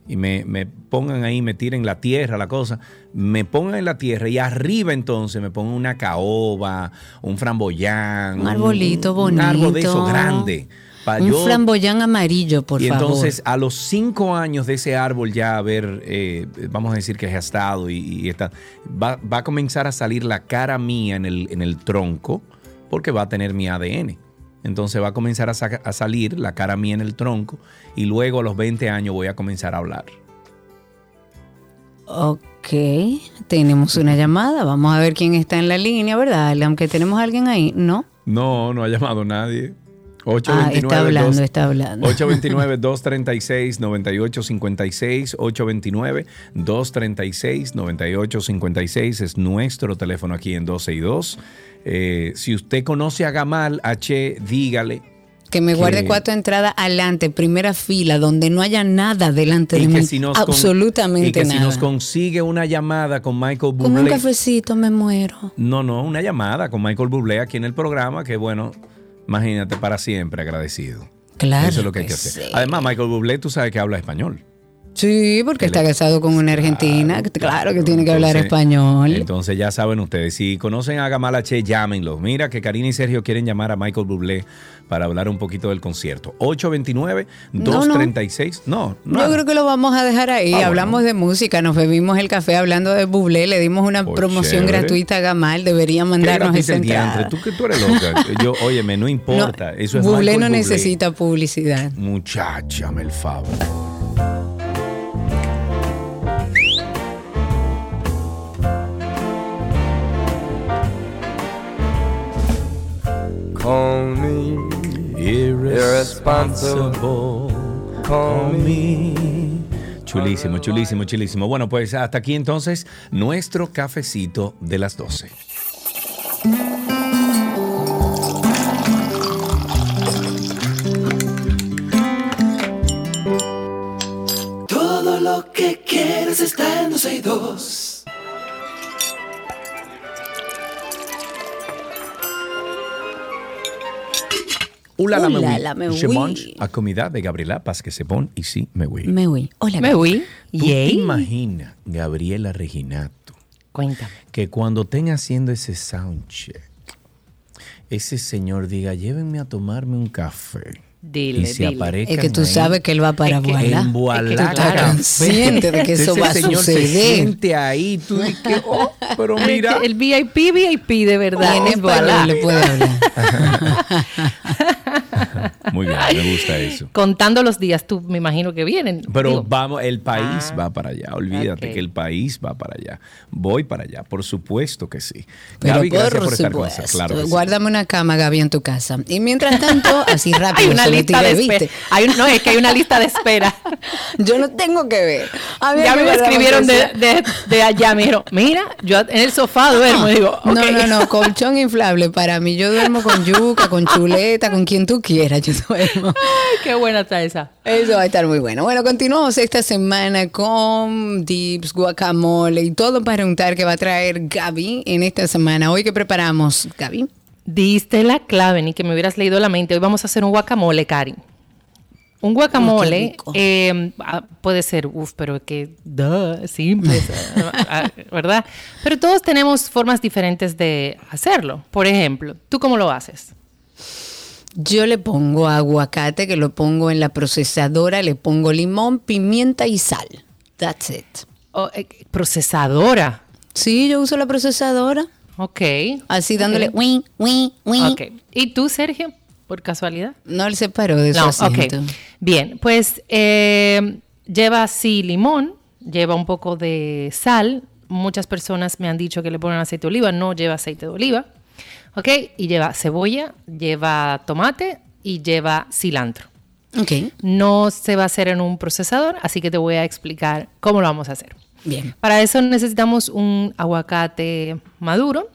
Y me, me pongan ahí, me tiren la tierra, la cosa. Me pongan en la tierra y arriba entonces me pongan una caoba, un framboyán. Un arbolito Un árbol de bonito. eso grande. Un yo- flamboyán amarillo, por y favor. entonces a los cinco años de ese árbol ya haber, eh, vamos a decir que gestado y, y está, va, va a comenzar a salir la cara mía en el, en el tronco porque va a tener mi ADN. Entonces va a comenzar a, saca- a salir la cara mía en el tronco y luego a los 20 años voy a comenzar a hablar. Ok, tenemos una llamada. Vamos a ver quién está en la línea, ¿verdad? Aunque tenemos a alguien ahí, ¿no? No, no ha llamado nadie. Ah, está hablando, está hablando. 829-236-9856. 829-236-9856 es nuestro teléfono aquí en 12 y 2. Eh, si usted conoce a Gamal H, dígale. Que me guarde que- cuatro entradas adelante, primera fila, donde no haya nada delante de mí. que, si nos con- Absolutamente y que si nada. nos consigue una llamada con Michael Con un Bublé. cafecito me muero. No, no, una llamada con Michael Bublé aquí en el programa, que bueno, imagínate, para siempre agradecido. Claro Eso es lo que hay que que hacer. sí. Además, Michael Bublé, tú sabes que habla español. Sí, porque está casado con una argentina. Claro, que tiene que hablar español. Entonces ya saben ustedes, si conocen a Gamal H, llámenlos. Mira que Karina y Sergio quieren llamar a Michael Bublé para hablar un poquito del concierto. 829-236. No, no. Yo creo que lo vamos a dejar ahí. Ah, bueno. Hablamos de música, nos bebimos el café hablando de Bublé, le dimos una Pues promoción chévere. gratuita a Gamal, debería ¿Qué mandarnos el entrada. Tú que tú eres loca. Yo, óyeme, no importa. Eso es Bublé Michael no Bublé. necesita publicidad. Muchacha, el favor. Call me irresponsible. Call me. Chulísimo, chulísimo, chulísimo. Bueno, pues hasta aquí entonces nuestro cafecito de las 12. Todo lo que quieres está en 12 y 2. Ula la me Ula oui. la a comida de Gabriela parce que c'est bon ici me oui. Me voy. Hola. Me voy. ¿Tú te Yay. imaginas, Gabriela Reginato, Cuéntame. que cuando estén haciendo ese soundcheck, ese señor diga, llévenme a tomarme un café? Dile, y se dile. Es que tú ahí sabes que él va para Es que Voilà. en Voilà Es que tú consciente de que eso va a señor se suceder. siente ahí, tú dices, oh, pero mira. El VIP, VIP de verdad. Y en Voilà. le puede hablar. Muy bien, me gusta eso. Contando los días, tú me imagino que vienen. Pero Digo, vamos, el país Ah. va para allá. Olvídate que el país va para allá. Voy para allá, por supuesto que sí. Pero Gaby, gracias por estar con nosotros. Claro que sí. guárdame una cama, Gaby, en tu casa. Y mientras tanto, así rápido, Hay una lista tiré, de espera. ¿viste? Hay un- no, es que hay una lista de espera. Yo no tengo que ver. A mí ya me ver escribieron de, de, de allá. Me dijeron, mira, yo en el sofá duermo. Y digo, No, ok. no, no, colchón inflable para mí. Yo duermo con yuca, con chuleta, con quien tú quieras. Yo duermo. Ay, qué buena está esa. Eso va a estar muy bueno. Bueno, continuamos esta semana con dips, guacamole y todo para untar que va a traer Gaby en esta semana. Hoy que preparamos, Gaby. Diste la clave, ni que me hubieras leído la mente. Hoy vamos a hacer un guacamole, Cari. Un guacamole eh, ah, puede ser, uff, pero que, duh, simple, ah, ¿verdad? Pero todos tenemos formas diferentes de hacerlo. Por ejemplo, ¿tú cómo lo haces? Yo le pongo aguacate, que lo pongo en la procesadora, le pongo limón, pimienta y sal. That's it. Oh, eh, procesadora. Sí, yo uso la procesadora. Ok. Así dándole wing, wing. Ok. ¿Y tú, Sergio? Por casualidad. No él se paró de su No, asiento. ok. Bien, pues eh, lleva así limón, lleva un poco de sal. Muchas personas me han dicho que le ponen aceite de oliva, no lleva aceite de oliva. Ok, y lleva cebolla, lleva tomate y lleva cilantro. Ok, No se va a hacer en un procesador, así que te voy a explicar cómo lo vamos a hacer. bien. Para eso necesitamos un aguacate maduro,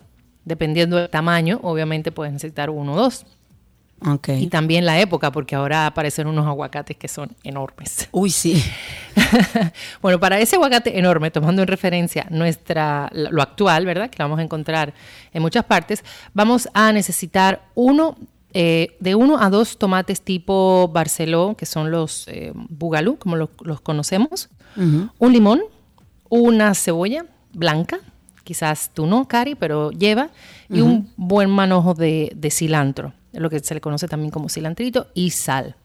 dependiendo del tamaño, obviamente puedes necesitar uno o dos. Ok. Y también la época, porque ahora aparecen unos aguacates que son enormes. Uy, sí. bueno, para ese aguacate enorme, tomando en referencia nuestra, lo actual, ¿verdad? Que lo vamos a encontrar en muchas partes, vamos a necesitar uno, eh, de uno a dos tomates tipo Barceló, que son los eh, bugalú, como lo- los conocemos, un limón, una cebolla blanca, quizás tú no, Cari, pero lleva, y un buen manojo de, de cilantro, lo que se le conoce también como cilantrito, y sal.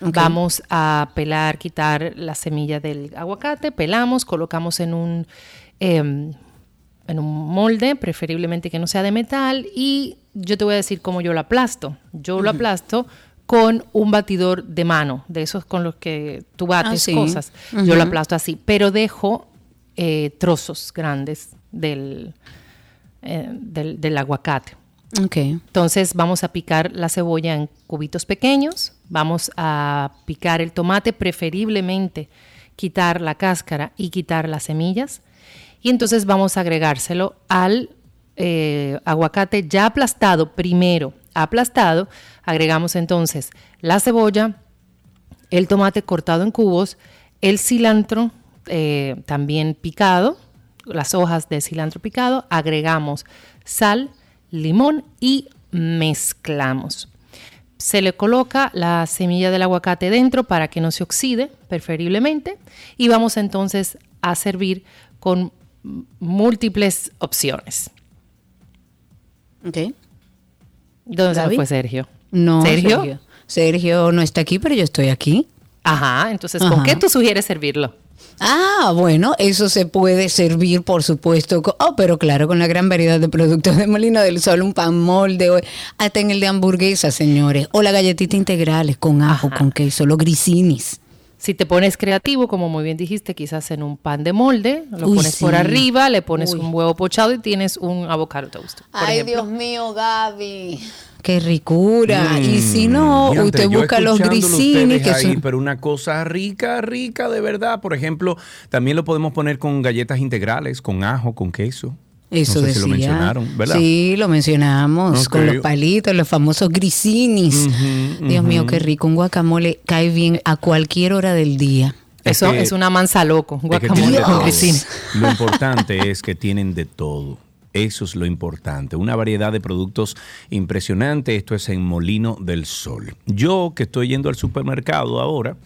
Vamos a pelar, quitar la semilla del aguacate, pelamos, colocamos en un, em, en un molde, preferiblemente que no sea de metal, y yo te voy a decir cómo yo lo aplasto. Yo lo aplasto con un batidor de mano, de esos con los que tú bates Ah, sí. cosas. Yo lo aplasto así, pero dejo eh, trozos grandes del, eh, del, del aguacate. Ok. Entonces vamos a picar la cebolla en cubitos pequeños, vamos a picar el tomate, preferiblemente quitar la cáscara y quitar las semillas. Y entonces vamos a agregárselo al eh, aguacate ya aplastado, primero aplastado, agregamos entonces la cebolla, el tomate cortado en cubos, el cilantro eh, también picado, las hojas de cilantro picado, agregamos sal, limón y mezclamos. Se le coloca la semilla del aguacate dentro para que no se oxide, preferiblemente, y vamos entonces a servir con múltiples opciones. Ok. ¿Dónde fue Sergio? No, ¿Sergio? Sergio. Sergio no está aquí, pero yo estoy aquí. Ajá, entonces, ¿con Ajá. qué tú sugieres servirlo? Ah, bueno, eso se puede servir, por supuesto. Oh, pero claro, con la gran variedad de productos de Molina del Sol, un pan molde, o- hasta en el de hamburguesa, señores. O la galletita integrales con ajo, Ajá. con queso, los grisinis. Si te pones creativo, como muy bien dijiste, quizás en un pan de molde, lo Uy, pones por arriba, le pones Uy. un huevo pochado y tienes un avocado toast. por Ay, ejemplo. Dios mío, Gaby. Qué ricura. y si no, Diantre, usted Mm, busca los ustedes que ahí, son... pero una cosa rica, rica de verdad. Por ejemplo, también lo podemos poner con galletas integrales, con ajo, con queso. Eso no sé decía. si lo mencionaron, ¿verdad? Sí, lo mencionamos. Con los palitos, los famosos grisinis. Dios mío, qué rico. Un guacamole cae bien a cualquier hora del día. Es Eso que- es una mansa loco, un Es que guacamole de con grissini. Lo importante es que tienen de todo. Eso es lo importante. Una variedad de productos impresionante. Esto es en Molino del Sol. Yo que estoy yendo al supermercado ahora,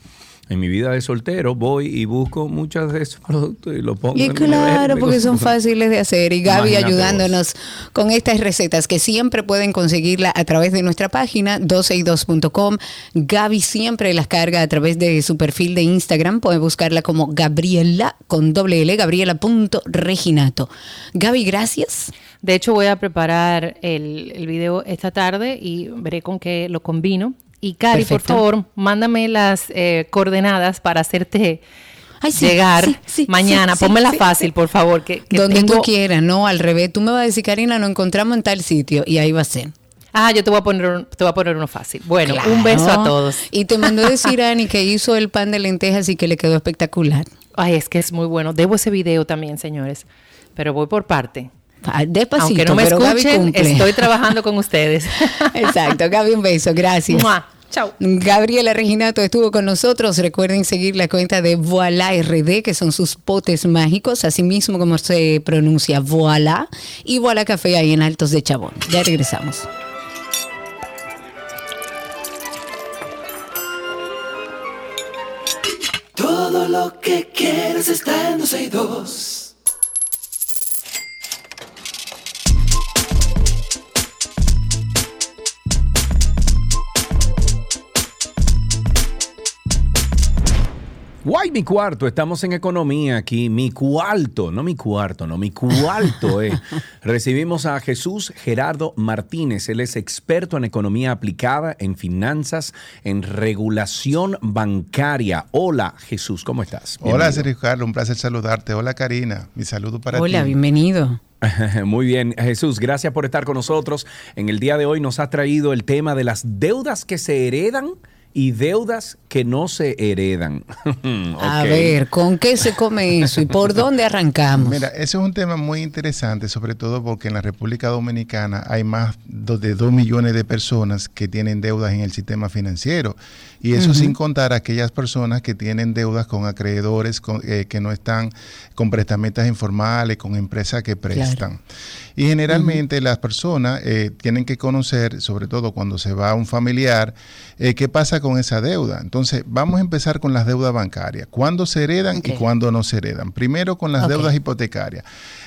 en mi vida de soltero, voy y busco muchos de esos productos y los pongo Y en claro, porque son fáciles de hacer. Y Gaby Imagínate ayudándonos con estas recetas que siempre pueden conseguirla a través de nuestra página 12y2.com. Gaby siempre las carga a través de su perfil de Instagram. Puede buscarla como Gabriela con doble L, Gabriela.reginato. Gaby, gracias. De hecho, voy a preparar el, el video esta tarde y veré con qué lo combino. Y Cari, por favor, mándame las eh, coordenadas para hacerte Ay, sí, llegar sí, sí, mañana. Pónmela fácil, por favor. Que, que Donde tengo- tú quieras, no al revés. Tú me vas a decir, Karina, nos encontramos en tal sitio y ahí va a ser. Ah, yo te voy a poner, te voy a poner uno fácil. Bueno, Claro. un beso a todos. Y te mandó decir Ani que hizo el pan de lentejas y que le quedó espectacular. Ay, es que es muy bueno. Debo ese video también, señores. Pero voy por parte. Ah, Despacito, Aunque no me pero escuchen, estoy trabajando con ustedes. Exacto, Gaby, un beso, gracias. Mua. Chao. Gabriela Reginato estuvo con nosotros. Recuerden seguir la cuenta de Voila RD, que son sus potes mágicos, así mismo como se pronuncia Voila, y Voila Café ahí en Altos de Chabón. Ya regresamos. Todo lo que quieres está en 12 y 2. Guay, mi cuarto. Estamos en economía aquí. Mi cuarto, no mi cuarto, no mi cuarto. eh. Recibimos a Jesús Gerardo Martínez. Él es experto en economía aplicada, en finanzas, en regulación bancaria. Hola, Jesús, ¿cómo estás? Hola. Sergio Carlos, un placer saludarte. Hola, Karina, mi saludo para Hola, ti. bienvenido. Muy bien, Jesús, gracias por estar con nosotros. En el día de hoy nos has traído el tema de las deudas que se heredan y deudas que no se heredan. A ver, ¿con qué se come eso y por dónde arrancamos? Mira, ese es un tema muy interesante, sobre todo porque en la República Dominicana hay más de 2 millones de personas que tienen deudas en el sistema financiero. Y eso sin contar a aquellas personas que tienen deudas con acreedores con- eh, que no están con prestamistas informales, con empresas que prestan. Y generalmente las personas eh, tienen que conocer, sobre todo cuando se va un familiar, eh, qué pasa con esa deuda. Entonces, vamos a empezar con las deudas bancarias. ¿Cuándo se heredan y cuándo no se heredan? Primero con las deudas hipotecarias.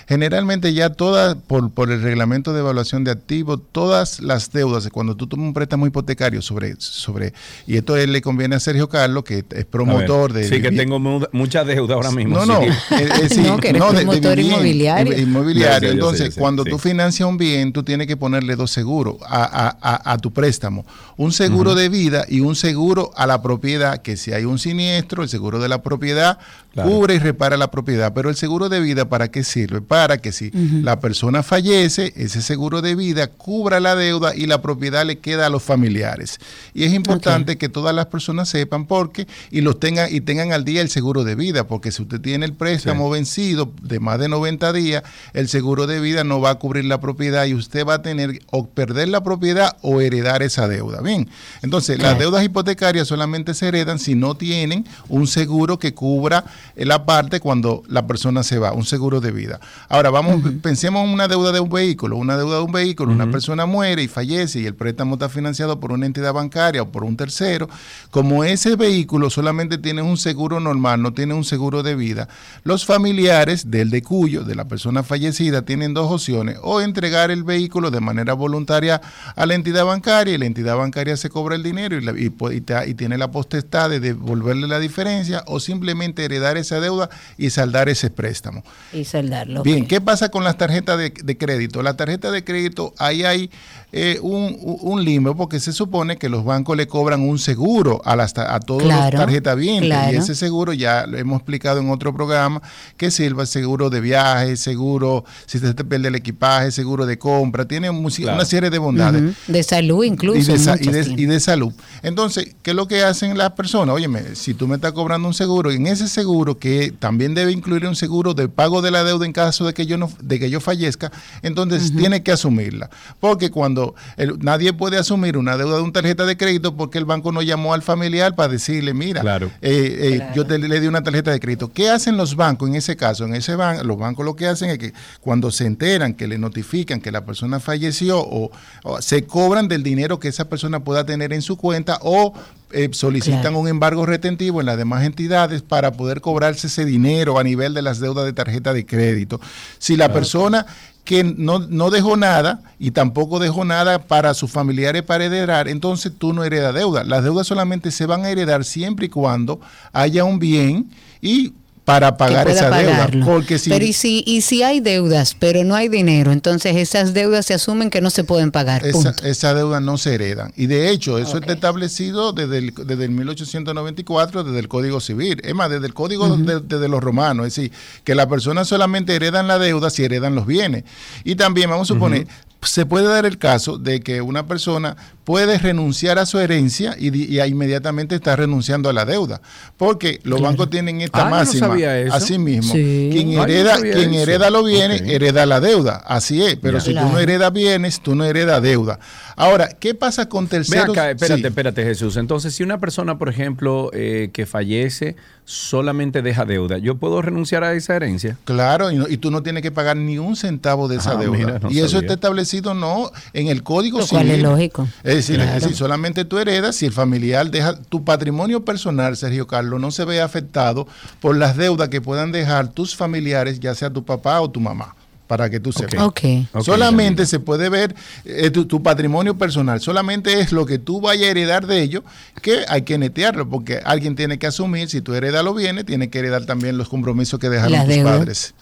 Generalmente ya todas, por, por el reglamento de evaluación de activos, todas las deudas, cuando tú tomas un préstamo hipotecario sobre, sobre y esto él le conviene a Sergio Carlos, que es promotor ver, de... Sí, que tengo mu- mucha deuda ahora mismo. no, no, sí. eh, eh, sí, No, que eres de- de promotor vivienda, inmobiliario. inmobiliario. Sé, Entonces, sé, cuando sí. tú financias un bien, tú tienes que ponerle dos seguros a, a- a- a tu préstamo. Un seguro de vida y un seguro a la propiedad, que si hay un siniestro, el seguro de la propiedad Claro. cubre y repara la propiedad. Pero el seguro de vida, ¿para qué sirve? Para que si la persona fallece, ese seguro de vida cubra la deuda y la propiedad le queda a los familiares. Y es importante que todas las personas sepan porque y los tengan y tengan al día el seguro de vida, porque si usted tiene el préstamo vencido de más de 90 días, el seguro de vida no va a cubrir la propiedad y usted va a tener o perder la propiedad o heredar esa deuda. Bien, entonces las deudas hipotecarias solamente se heredan si no tienen un seguro que cubra la parte cuando la persona se va, un seguro de vida. Ahora vamos, pensemos en una deuda de un vehículo, una deuda de un vehículo, una persona muere y fallece y el préstamo está financiado por una entidad bancaria o por un tercero, como ese vehículo solamente tiene un seguro normal, no tiene un seguro de vida, los familiares del de cuyo, de la persona fallecida, tienen dos opciones, o entregar el vehículo de manera voluntaria a la entidad bancaria y la entidad bancaria se cobra el dinero y, la- y pu- y te- y tiene la, potestad de devolverle la diferencia o simplemente heredar esa deuda y saldar ese préstamo. Y saldarlo. Bien, ¿qué pasa con las tarjetas de, de crédito? La tarjeta de crédito, ahí hay eh, un, un limbo porque se supone que los bancos le cobran un seguro a, las, a todos los tarjetas bien y ese seguro ya lo hemos explicado en otro programa que sirva seguro de viaje, seguro si se te pierde el equipaje, seguro de compra, tiene una serie de bondades. De salud incluso. Y de, y de, salud. Entonces, ¿qué es lo que hacen las personas? Óyeme, si tú me estás cobrando un seguro, en ese seguro que también debe incluir un seguro de pago de la deuda en caso de que yo no, de que yo fallezca, entonces tiene que asumirla. Porque cuando nadie puede asumir una deuda de una tarjeta de crédito porque el banco no llamó al familiar para decirle, mira, claro. Eh, eh, yo te, le di una tarjeta de crédito. ¿Qué hacen los bancos en ese caso? En ese banco, los bancos lo que hacen es que cuando se enteran, que le notifican que la persona falleció o, se cobran del dinero que esa persona pueda tener en su cuenta o eh, solicitan un embargo retentivo en las demás entidades para poder cobrarse ese dinero a nivel de las deudas de tarjeta de crédito. Si la persona que no, no, dejó nada y tampoco dejó nada para sus familiares para heredar, entonces tú no heredas deuda. Las deudas solamente se van a heredar siempre y cuando haya un bien y para pagar esa deuda. Porque si, pero y si, y si hay deudas, pero no hay dinero, entonces esas deudas se asumen que no se pueden pagar. Esa, esa deuda no se heredan. Y de hecho, eso está establecido desde el, desde el 1894, desde el Código Civil. Es más, desde el Código de, los romanos. Es decir, que las personas solamente heredan la deuda si heredan los bienes. Y también, vamos a suponer, se puede dar el caso de que una persona puede renunciar a su herencia y, inmediatamente está renunciando a la deuda, porque los bancos tienen esta ah, máxima, así mismo, quien hereda, quien hereda los bienes, hereda la deuda, así es, pero si tú no heredas bienes, tú no heredas deuda. Ahora, ¿qué pasa con terceros? espérate, espérate Jesús, entonces si una persona, por ejemplo, eh, que fallece, solamente deja deuda, ¿yo puedo renunciar a esa herencia? Claro, y, tú no tienes que pagar ni un centavo de esa ah, deuda. y eso está establecido no en el Código Civil. Cual es lógico. Es decir, es decir, solamente tú heredas si el familiar deja tu patrimonio personal, Sergio Carlos, no se ve afectado por las deudas que puedan dejar tus familiares, ya sea tu papá o tu mamá para que tú sepas. Okay. solamente se puede ver eh, tu, patrimonio personal, solamente es lo que tú vayas a heredar de ellos que hay que netearlo, porque alguien tiene que asumir, si tú heredas los bienes, tiene que heredar también los compromisos que dejaron tus padres.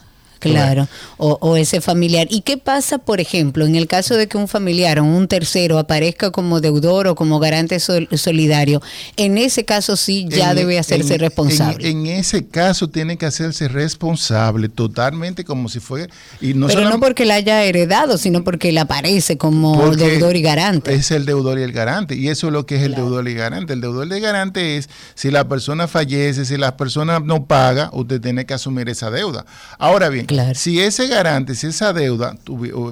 Claro, o, ese familiar. ¿Y qué pasa, por ejemplo, en el caso de que un familiar o un tercero aparezca como deudor o como garante solidario? En ese caso sí ya debe hacerse responsable. En, ese caso tiene que hacerse responsable totalmente como si fue... Y no Pero no porque la haya heredado, sino porque él aparece como deudor y garante. Es el deudor y el garante. Y eso es lo que es el deudor y garante. El deudor y garante es si la persona fallece, si la persona no paga, usted tiene que asumir esa deuda. Ahora bien, si ese garante, si esa deuda,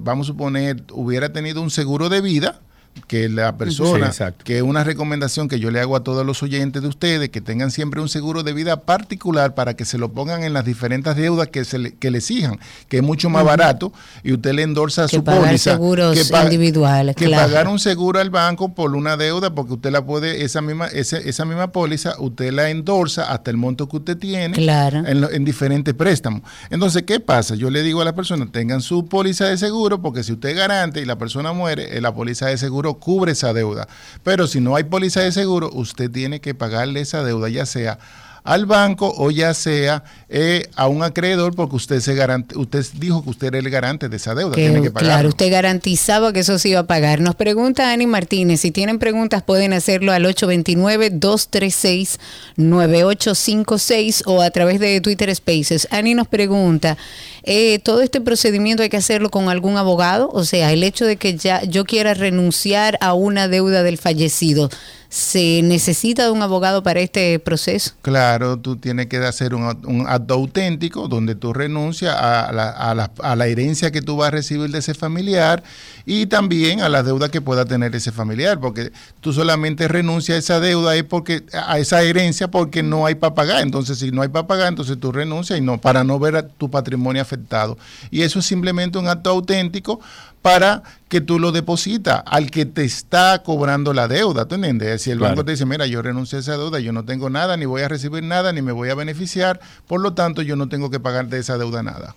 vamos a suponer, hubiera tenido un seguro de vida, que la persona, que es una recomendación que yo le hago a todos los oyentes de ustedes, que tengan siempre un seguro de vida particular para que se lo pongan en las diferentes deudas que, se le, que le exijan, que es mucho más barato y usted le endorsa su póliza. seguros que individuales, Que pagar un seguro al banco por una deuda, porque usted la puede, esa misma, esa, esa misma póliza, usted la endorsa hasta el monto que usted tiene en, en diferentes préstamos. Entonces, ¿qué pasa? Yo le digo a la persona, tengan su póliza de seguro, porque si usted garante y la persona muere, eh, la póliza de seguro cubre esa deuda. Pero si no hay póliza de seguro, usted tiene que pagarle esa deuda, ya sea al banco o ya sea eh, a un acreedor porque usted se garante, usted dijo que usted era el garante de esa deuda. tiene que claro, usted garantizaba que eso se iba a pagar. Nos pregunta Ani Martínez, si tienen preguntas pueden hacerlo al 829-236-9856 o a través de Twitter Spaces. Ani nos pregunta, eh, ¿todo este procedimiento hay que hacerlo con algún abogado? O sea, el hecho de que ya yo quiera renunciar a una deuda del fallecido, ¿Se necesita de un abogado para este proceso? Claro, tú tienes que hacer un, acto auténtico donde tú renuncias a la, a, a la, herencia que tú vas a recibir de ese familiar y también a la deuda que pueda tener ese familiar, porque tú solamente renuncias a esa deuda es porque a esa herencia porque no hay para pagar. Entonces, si no hay para pagar, entonces tú renuncias y no para no ver a tu patrimonio afectado. Y eso es simplemente un acto auténtico para que tú lo depositas al que te está cobrando la deuda, ¿tú entiendes? Si el banco te dice, mira, yo renuncié a esa deuda, yo no tengo nada, ni voy a recibir nada, ni me voy a beneficiar, por lo tanto yo no tengo que pagar de esa deuda nada.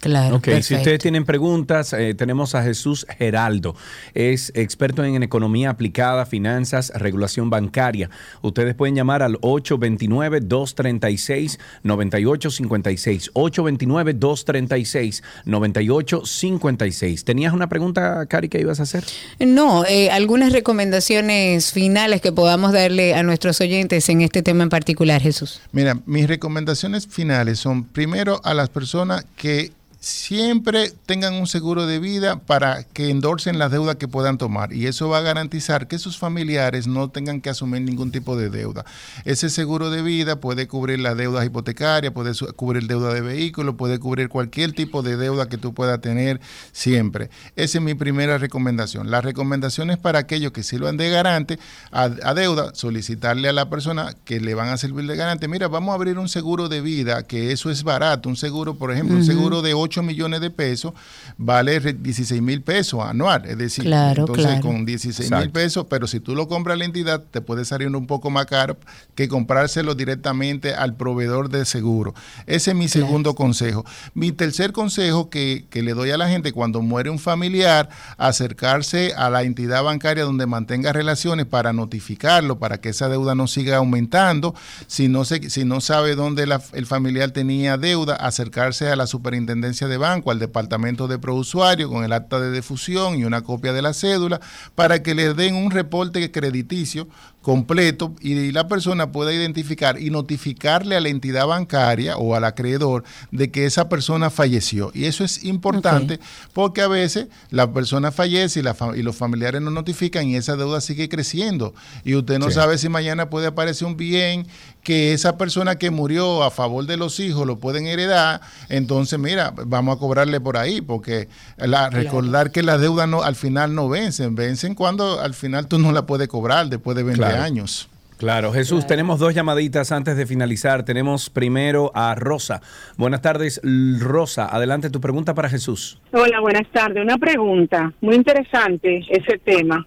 Claro. Ok, si ustedes tienen preguntas, eh, tenemos a Jesús Geraldo. Es experto en economía aplicada, finanzas, regulación bancaria. Ustedes pueden llamar al 829-236-9856. 829-236-9856. ¿Tenías una pregunta, Cari, que ibas a hacer? No, eh, algunas recomendaciones finales que podamos darle a nuestros oyentes en este tema en particular, Jesús. Mira, mis recomendaciones finales son primero a las personas que siempre tengan un seguro de vida para que endorsen las deudas que puedan tomar y eso va a garantizar que sus familiares no tengan que asumir ningún tipo de deuda. Ese seguro de vida puede cubrir las deudas hipotecarias, puede cubrir deuda de vehículo, puede cubrir cualquier tipo de deuda que tú puedas tener siempre. Esa es mi primera recomendación. La recomendación es para aquellos que sirvan de garante a, a deuda, solicitarle a la persona que le van a servir de garante, mira, vamos a abrir un seguro de vida, que eso es barato, un seguro, por ejemplo, un seguro de 8 millones de pesos vale 16 mil pesos anual. Es decir, entonces con 16 mil pesos, pero si tú lo compras a la entidad, te puede salir un poco más caro que comprárselo directamente al proveedor de seguro. Ese es mi segundo consejo. Mi tercer consejo que, que le doy a la gente cuando muere un familiar, acercarse a la entidad bancaria donde mantenga relaciones para notificarlo, para que esa deuda no siga aumentando. Si no, se, si no sabe dónde el familiar tenía deuda, acercarse a la superintendencia de banco al departamento de prousuario con el acta de defusión y una copia de la cédula para que le den un reporte crediticio completo y la persona pueda identificar y notificarle a la entidad bancaria o al acreedor de que esa persona falleció. Y eso es importante porque a veces la persona fallece y, y, los familiares no notifican y esa deuda sigue creciendo. Y usted no sabe si mañana puede aparecer un bien que esa persona que murió a favor de los hijos lo pueden heredar. Entonces, mira, vamos a cobrarle por ahí porque la, recordar que las deudas no, al final no vencen. Vencen cuando al final tú no la puedes cobrar después de 20 años. Claro, Jesús, tenemos dos llamaditas antes de finalizar. Tenemos primero a Rosa. Buenas tardes, Rosa. Adelante tu pregunta para Jesús. Hola, buenas tardes. Una pregunta muy interesante ese tema.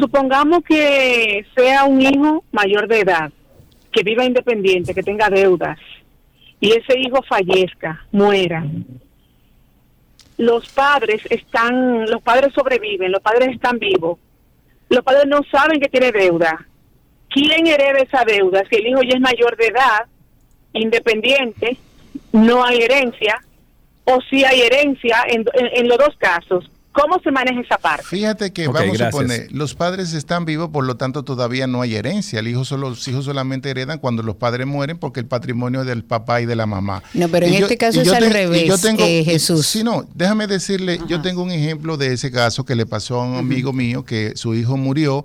Supongamos que sea un hijo mayor de edad, que viva independiente, que tenga deudas, y ese hijo fallezca, muera. Los padres están, los padres sobreviven, los padres están vivos los padres no saben que tiene deuda. ¿Quién hereda esa deuda? Si el hijo ya es mayor de edad, independiente, no hay herencia, o si hay herencia en, los dos casos. ¿Cómo se maneja esa parte? Fíjate que vamos a suponer, los padres están vivos, por lo tanto todavía no hay herencia. El hijo solo, los hijos solamente heredan cuando los padres mueren porque el patrimonio es del papá y de la mamá. No, pero en este caso es al revés, yo tengo, eh, Jesús. Sí, no, déjame decirle, yo tengo un ejemplo de ese caso que le pasó a un amigo mío que su hijo murió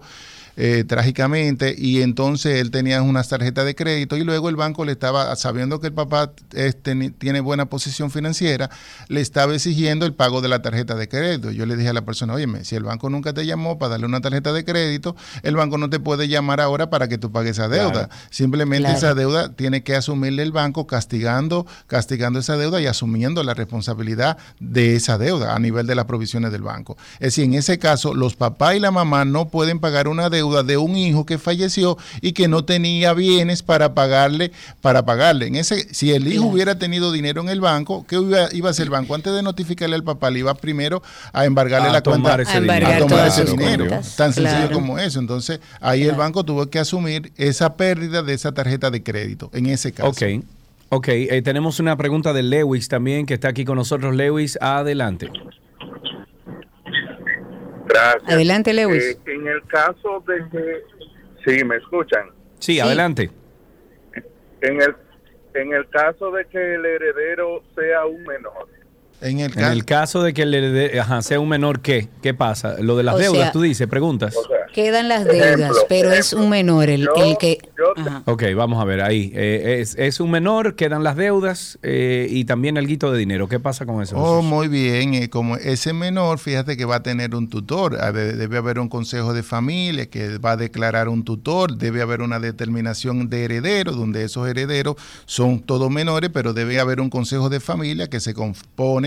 eh, trágicamente y entonces él tenía unas tarjetas de crédito y luego el banco le estaba, sabiendo que el papá este, tiene buena posición financiera, le estaba exigiendo el pago de la tarjeta de crédito. Yo le dije a la persona, oye, si el banco nunca te llamó para darle una tarjeta de crédito, el banco no te puede llamar ahora para que tú pagues esa deuda. Simplemente esa deuda tiene que asumirle el banco castigando, castigando esa deuda y asumiendo la responsabilidad de esa deuda a nivel de las provisiones del banco. Es decir, en ese caso, los papás y la mamá no pueden pagar una deuda de un hijo que falleció y que no tenía bienes para pagarle, para pagarle. En ese, si el hijo hubiera tenido dinero en el banco, ¿qué iba, iba, a hacer el banco? Antes de notificarle al papá, le iba primero a embargarle la cuenta, a tomar ese dinero. Tan sencillo como eso. Entonces, ahí el banco tuvo que asumir esa pérdida de esa tarjeta de crédito, en ese caso. Ok. Ok, eh, tenemos una pregunta de Lewis también, que está aquí con nosotros. Lewis, adelante. Adelante, Lewis. Eh, en el caso de que... Sí, ¿me escuchan? Sí, adelante. En el, en el caso de que el heredero sea un menor, en el, caso de que el ajá, sea un menor, ¿qué? ¿Qué pasa? Lo de las deudas, tú dices, preguntas. quedan las deudas, pero es un menor el, que... ok, vamos a ver ahí. Eh, es, un menor, quedan las deudas eh, y también el guito de dinero. ¿Qué pasa con eso? Oh, muy bien. Eh, como ese menor, fíjate que va a tener un tutor. Debe haber un consejo de familia que va a declarar un tutor. Debe haber una determinación de herederos, donde esos herederos son todos menores, pero debe haber un consejo de familia que se compone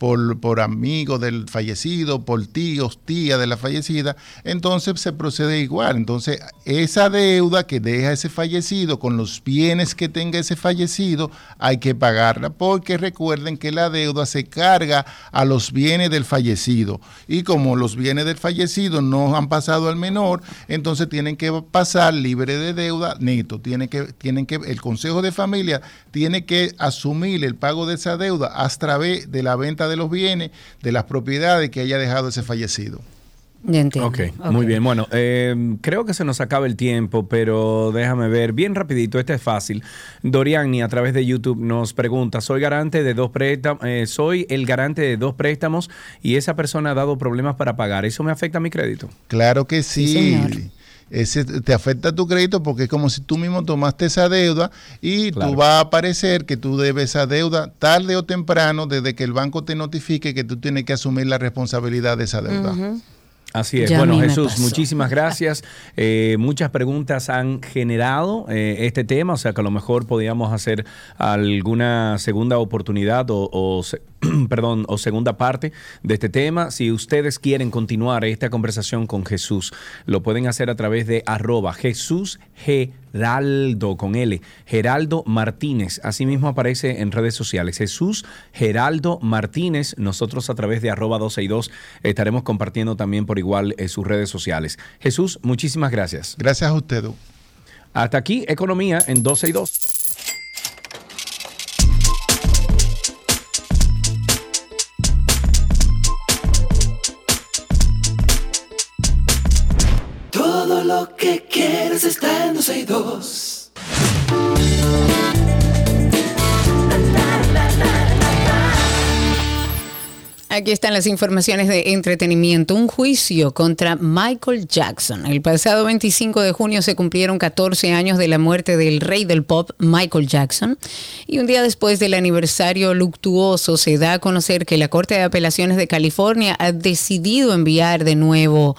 por, por amigos del fallecido, por tíos, tía de la fallecida, entonces se procede igual. Entonces, esa deuda que deja ese fallecido con los bienes que tenga ese fallecido, hay que pagarla, porque recuerden que la deuda se carga a los bienes del fallecido. Y como los bienes del fallecido no han pasado al menor, entonces tienen que pasar libre de deuda neto. Tienen que, tienen que, el Consejo de Familia tiene que asumir el pago de esa deuda a través de la venta de los bienes, de las propiedades que haya dejado ese fallecido. entiendo. Okay, muy bien. Bueno, eh, creo que se nos acaba el tiempo, pero déjame ver bien rapidito. Este es fácil. Doriani a través de YouTube nos pregunta: Soy garante de dos préstamos, eh, soy el garante de dos préstamos y esa persona ha dado problemas para pagar. ¿Eso me afecta a mi crédito? Claro que sí. Ese te afecta tu crédito porque es como si tú mismo tomaste esa deuda y tú vas a aparecer que tú debes esa deuda tarde o temprano desde que el banco te notifique que tú tienes que asumir la responsabilidad de esa deuda. Así es. Ya bueno, Jesús, pasó. muchísimas gracias. Eh, muchas preguntas han generado eh, este tema, o sea que a lo mejor podíamos hacer alguna segunda oportunidad o, o se- perdón, o segunda parte de este tema. Si ustedes quieren continuar esta conversación con Jesús, lo pueden hacer a través de arroba Jesús Geraldo con L, Geraldo Martínez. Asimismo aparece en redes sociales. Jesús Geraldo Martínez. Nosotros a través de arroba 12 y 2 estaremos compartiendo también por igual eh, sus redes sociales. Jesús, muchísimas gracias. Gracias a usted. Hasta aquí, Economía en 12 y 2. Todo lo que quieres está en 12 y 2. Aquí están las informaciones de entretenimiento. Un juicio contra Michael Jackson. El pasado 25 de junio se cumplieron 14 años de la muerte del rey del pop, Michael Jackson. Y un día después del aniversario luctuoso se da a conocer que la Corte de Apelaciones de California ha decidido enviar de nuevo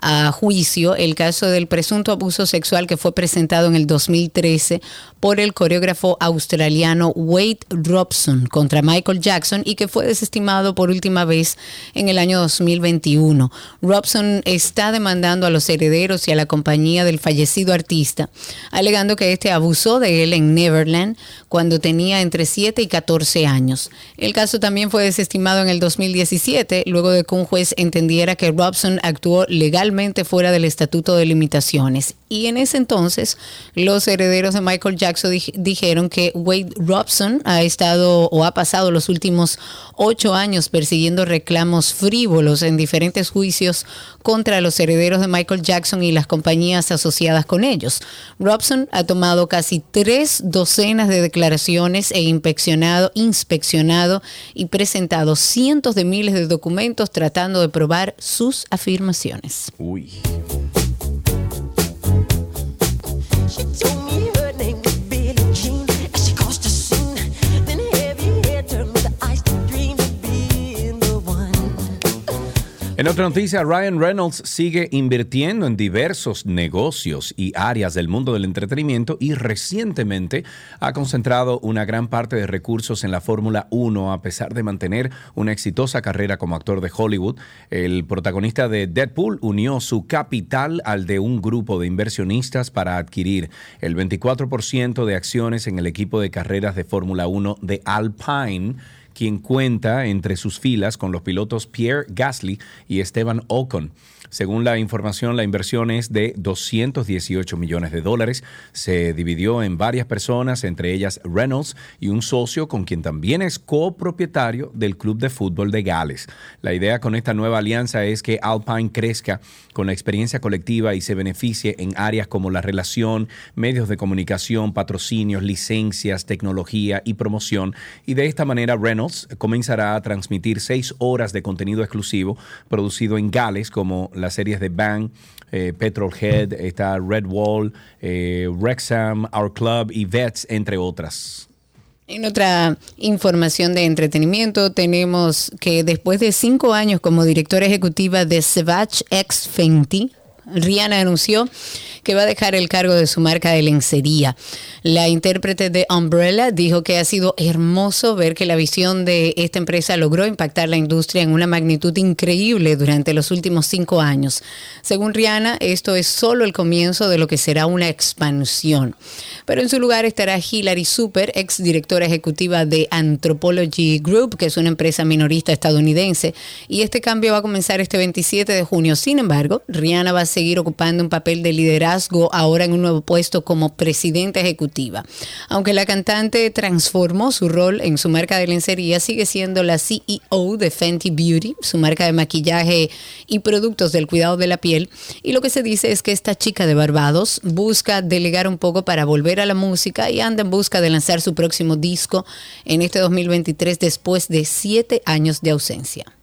a juicio el caso del presunto abuso sexual que fue presentado en el 2013 por el coreógrafo australiano Wade Robson contra Michael Jackson y que fue desestimado por última vez en el año 2021. Robson está demandando a los herederos y a la compañía del fallecido artista, alegando que este abusó de él en Neverland cuando tenía entre 7 y 14 años. El caso también fue desestimado en el 2017, luego de que un juez entendiera que Robson actuó legalmente fuera del estatuto de limitaciones. Y en ese entonces, los herederos de Michael Jackson dij- dijeron que Wade Robson ha estado o ha pasado los últimos ocho años persiguiendo reclamos frívolos en diferentes juicios contra los herederos de Michael Jackson y las compañías asociadas con ellos. Robson ha tomado casi tres docenas de declaraciones e inspeccionado, inspeccionado y presentado cientos de miles de documentos tratando de probar sus afirmaciones. Uy. Otra noticia, Ryan Reynolds sigue invirtiendo en diversos negocios y áreas del mundo del entretenimiento y recientemente ha concentrado una gran parte de recursos en la Fórmula 1 a pesar de mantener una exitosa carrera como actor de Hollywood. El protagonista de Deadpool unió su capital al de un grupo de inversionistas para adquirir el 24% de acciones en el equipo de carreras de Fórmula 1 de Alpine quien cuenta entre sus filas con los pilotos Pierre Gasly y Esteban Ocon. Según la información, la inversión es de 218 millones de dólares. Se dividió en varias personas, entre ellas Reynolds y un socio con quien también es copropietario del Club de Fútbol de Gales. La idea con esta nueva alianza es que Alpine crezca con la experiencia colectiva y se beneficie en áreas como la relación, medios de comunicación, patrocinios, licencias, tecnología y promoción. Y de esta manera Reynolds comenzará a transmitir seis horas de contenido exclusivo producido en Gales como las series de Bang, eh, Petrolhead, está Red Wall, eh, Wrexham, Our Club y Vets, entre otras. En otra información de entretenimiento tenemos que después de cinco años como directora ejecutiva de Savage X Fenty, Rihanna anunció que va a dejar el cargo de su marca de lencería. La intérprete de Umbrella dijo que ha sido hermoso ver que la visión de esta empresa logró impactar la industria en una magnitud increíble durante los últimos cinco años. Según Rihanna, esto es solo el comienzo de lo que será una expansión. Pero en su lugar estará Hilary Super, ex directora ejecutiva de Anthropology Group, que es una empresa minorista estadounidense, y este cambio va a comenzar este 27 de junio. Sin embargo, Rihanna va a seguir ocupando un papel de liderazgo ahora en un nuevo puesto como presidenta ejecutiva. Aunque la cantante transformó su rol en su marca de lencería, sigue siendo la CEO de Fenty Beauty, su marca de maquillaje y productos del cuidado de la piel. Y lo que se dice es que esta chica de Barbados busca delegar un poco para volver a la música y anda en busca de lanzar su próximo disco en este 2023 después de siete años de ausencia.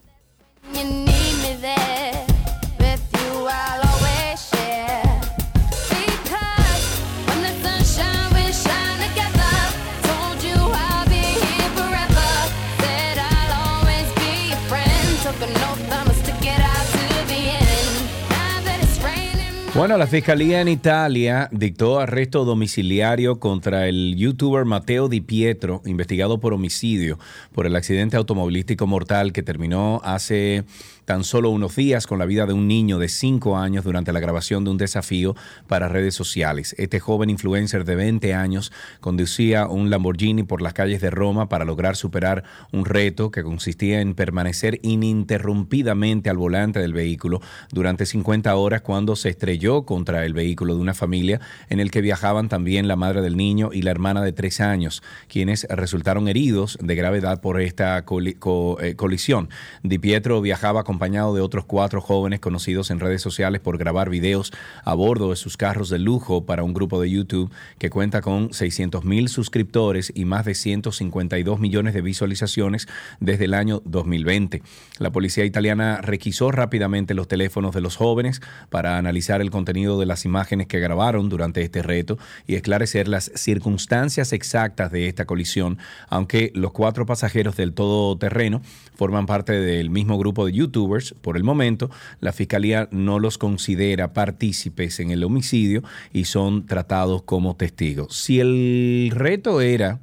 Bueno, la Fiscalía en Italia dictó arresto domiciliario contra el youtuber Matteo Di Pietro, investigado por homicidio por el accidente automovilístico mortal que terminó hace tan solo unos días con la vida de un niño de 5 años durante la grabación de un desafío para redes sociales. Este joven influencer de 20 años conducía un Lamborghini por las calles de Roma para lograr superar un reto que consistía en permanecer ininterrumpidamente al volante del vehículo durante 50 horas cuando se estrelló contra el vehículo de una familia en el que viajaban también la madre del niño y la hermana de 3 años, quienes resultaron heridos de gravedad por esta eh, colisión. Di Pietro viajaba con acompañado de otros cuatro jóvenes conocidos en redes sociales por grabar videos a bordo de sus carros de lujo para un grupo de YouTube que cuenta con 600 mil suscriptores y más de 152 millones de visualizaciones desde el año 2020. La policía italiana requisó rápidamente los teléfonos de los jóvenes para analizar el contenido de las imágenes que grabaron durante este reto y esclarecer las circunstancias exactas de esta colisión, aunque los cuatro pasajeros del todoterreno forman parte del mismo grupo de youtubers. Por el momento, la fiscalía no los considera partícipes en el homicidio y son tratados como testigos. Si el reto era